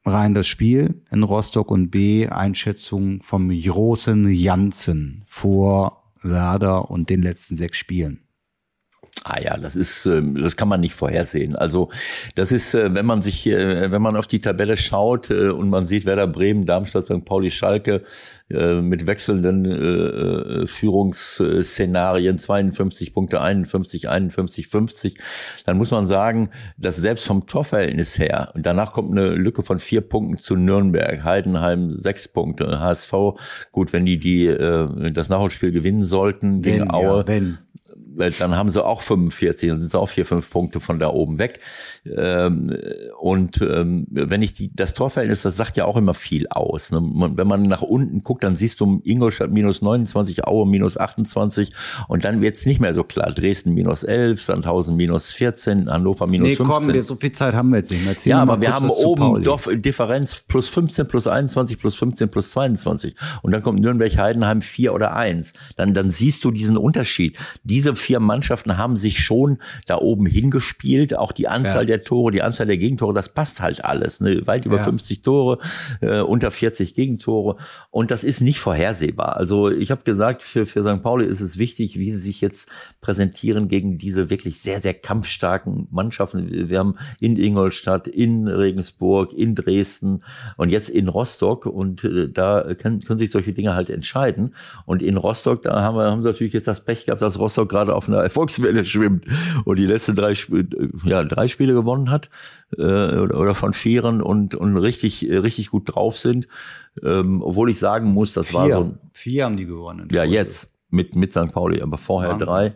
Rein das Spiel in Rostock und B, Einschätzung vom großen Janssen vor Werder und den letzten sechs Spielen. Ah ja, das ist, ähm, das kann man nicht vorhersehen. Also das ist, äh, wenn man sich, äh, wenn man auf die Tabelle schaut äh, und man sieht Werder Bremen, Darmstadt, St. Pauli, Schalke mit wechselnden Führungsszenarien, 52 Punkte, 51, 51, 50, dann muss man sagen, dass selbst vom Torverhältnis her, und danach kommt eine Lücke von vier Punkten zu Nürnberg, Heidenheim sechs Punkte, HSV, gut, wenn die, die das Nachholspiel gewinnen sollten gegen wenn, Aue. Ja, wenn dann haben sie auch 45 und sind auch vier, fünf Punkte von da oben weg. Ähm, und ähm, wenn ich die, das Torverhältnis, das sagt ja auch immer viel aus. Ne? wenn man nach unten guckt, dann siehst du Ingolstadt minus 29, Aue minus 28 und dann wird es nicht mehr so klar. Dresden minus 11, Sandhausen minus 14, Hannover minus nee, 15. Komm, so viel Zeit haben wir jetzt nicht mehr. ja, aber wir haben oben Dorf, Differenz plus 15, plus 21, plus 15, plus 22. Und dann kommt Nürnberg-Heidenheim 4 oder 1. Dann, dann siehst du diesen Unterschied. Diese vier Mannschaften haben sich schon da oben hingespielt. Auch die Anzahl ja. der Tore, die Anzahl der Gegentore, das passt halt alles. Ne? Weit über ja. 50 Tore, äh, unter 40 Gegentore. Und das ist nicht vorhersehbar. Also ich habe gesagt, für, für St. Pauli ist es wichtig, wie sie sich jetzt präsentieren gegen diese wirklich sehr, sehr kampfstarken Mannschaften. Wir haben in Ingolstadt, in Regensburg, in Dresden und jetzt in Rostock. Und äh, da können, können sich solche Dinge halt entscheiden. Und in Rostock, da haben wir haben sie natürlich jetzt das Pech gehabt, dass Rostock gerade auf einer Erfolgswelle schwimmt und die letzten drei, ja, drei Spiele gewonnen hat äh, oder von vieren und, und richtig, richtig gut drauf sind. Ähm, obwohl ich sagen muss, das vier. war so. Vier haben die gewonnen. Ja, jetzt mit, mit St. Pauli, aber vorher Wahnsinn. drei.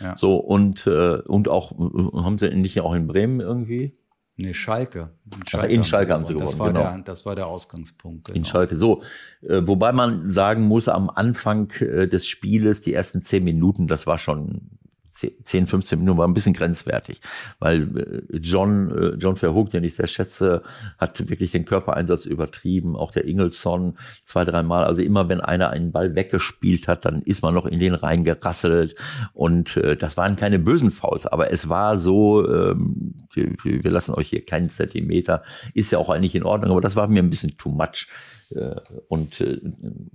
Ja. So, und, äh, und auch, haben sie nicht auch in Bremen irgendwie? Nee, Schalke. In Schalke, in Schalke haben sie gewonnen. Das war, genau. der, das war der Ausgangspunkt. Genau. In Schalke. So, äh, wobei man sagen muss, am Anfang äh, des Spieles, die ersten zehn Minuten, das war schon 10, 15 Minuten war ein bisschen grenzwertig, weil äh, John, äh, John Verhoek, den ich sehr schätze, hat wirklich den Körpereinsatz übertrieben, auch der Ingelsson zwei, dreimal. Also immer wenn einer einen Ball weggespielt hat, dann ist man noch in den reingerasselt und äh, das waren keine bösen Fouls, aber es war so, ähm, wir lassen euch hier keinen Zentimeter, ist ja auch eigentlich in Ordnung, aber das war mir ein bisschen too much. Äh, und äh,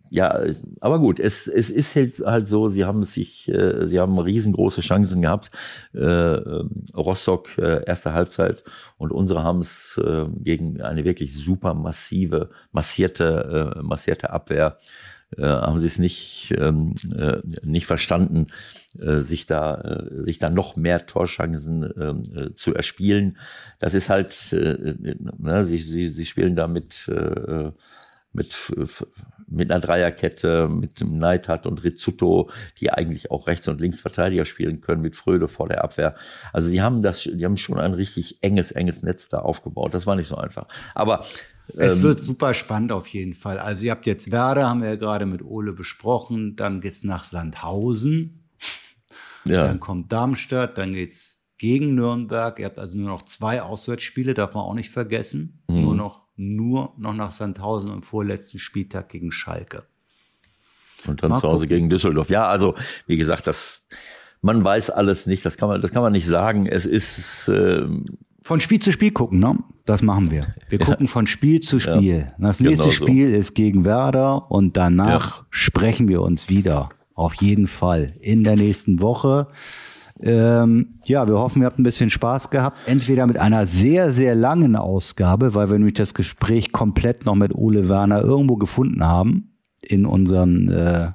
ja, aber gut, es, es ist halt, halt so, sie haben sich, äh, sie haben riesengroße Chancen gehabt. Rostock erste Halbzeit und unsere haben es gegen eine wirklich super massive, massierte, massierte Abwehr haben sie es nicht, ähm, äh, nicht verstanden, sich da, sich da noch mehr Torchancen äh, zu erspielen. Das ist halt, ne, sie, sie, sie spielen da mit, äh, mit, mit einer Dreierkette, mit Neidhardt und Rizzuto, die eigentlich auch Rechts- und Linksverteidiger spielen können, mit Fröde vor der Abwehr. Also die haben das, die haben schon ein richtig enges, enges Netz da aufgebaut. Das war nicht so einfach. Aber es ähm, wird super spannend auf jeden Fall. Also ihr habt jetzt Werder, haben wir ja gerade mit Ole besprochen. Dann geht's nach Sandhausen. Ja. Dann kommt Darmstadt, dann geht's gegen Nürnberg. Ihr habt also nur noch zwei Auswärtsspiele, darf man auch nicht vergessen. Mhm. Nur noch nur noch nach Sandhausen im vorletzten Spieltag gegen Schalke. Und dann Mal zu Hause gucken. gegen Düsseldorf. Ja, also wie gesagt, das man weiß alles nicht. Das kann man, das kann man nicht sagen. Es ist, äh, von Spiel zu Spiel gucken, ne? Das machen wir. Wir gucken von Spiel zu Spiel. Das nächste Genau so. Spiel ist gegen Werder und danach sprechen wir uns wieder. Auf jeden Fall. In der nächsten Woche. Ähm, ja, wir hoffen, ihr habt ein bisschen Spaß gehabt. Entweder mit einer sehr, sehr langen Ausgabe, weil wir nämlich das Gespräch komplett noch mit Ole Werner irgendwo gefunden haben in unseren äh,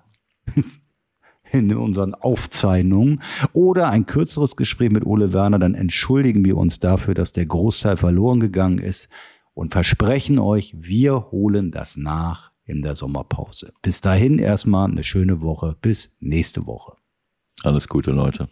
in unseren Aufzeichnungen oder ein kürzeres Gespräch mit Ole Werner, dann entschuldigen wir uns dafür, dass der Großteil verloren gegangen ist und versprechen euch, wir holen das nach in der Sommerpause. Bis dahin erstmal eine schöne Woche. Bis nächste Woche. Alles Gute, Leute.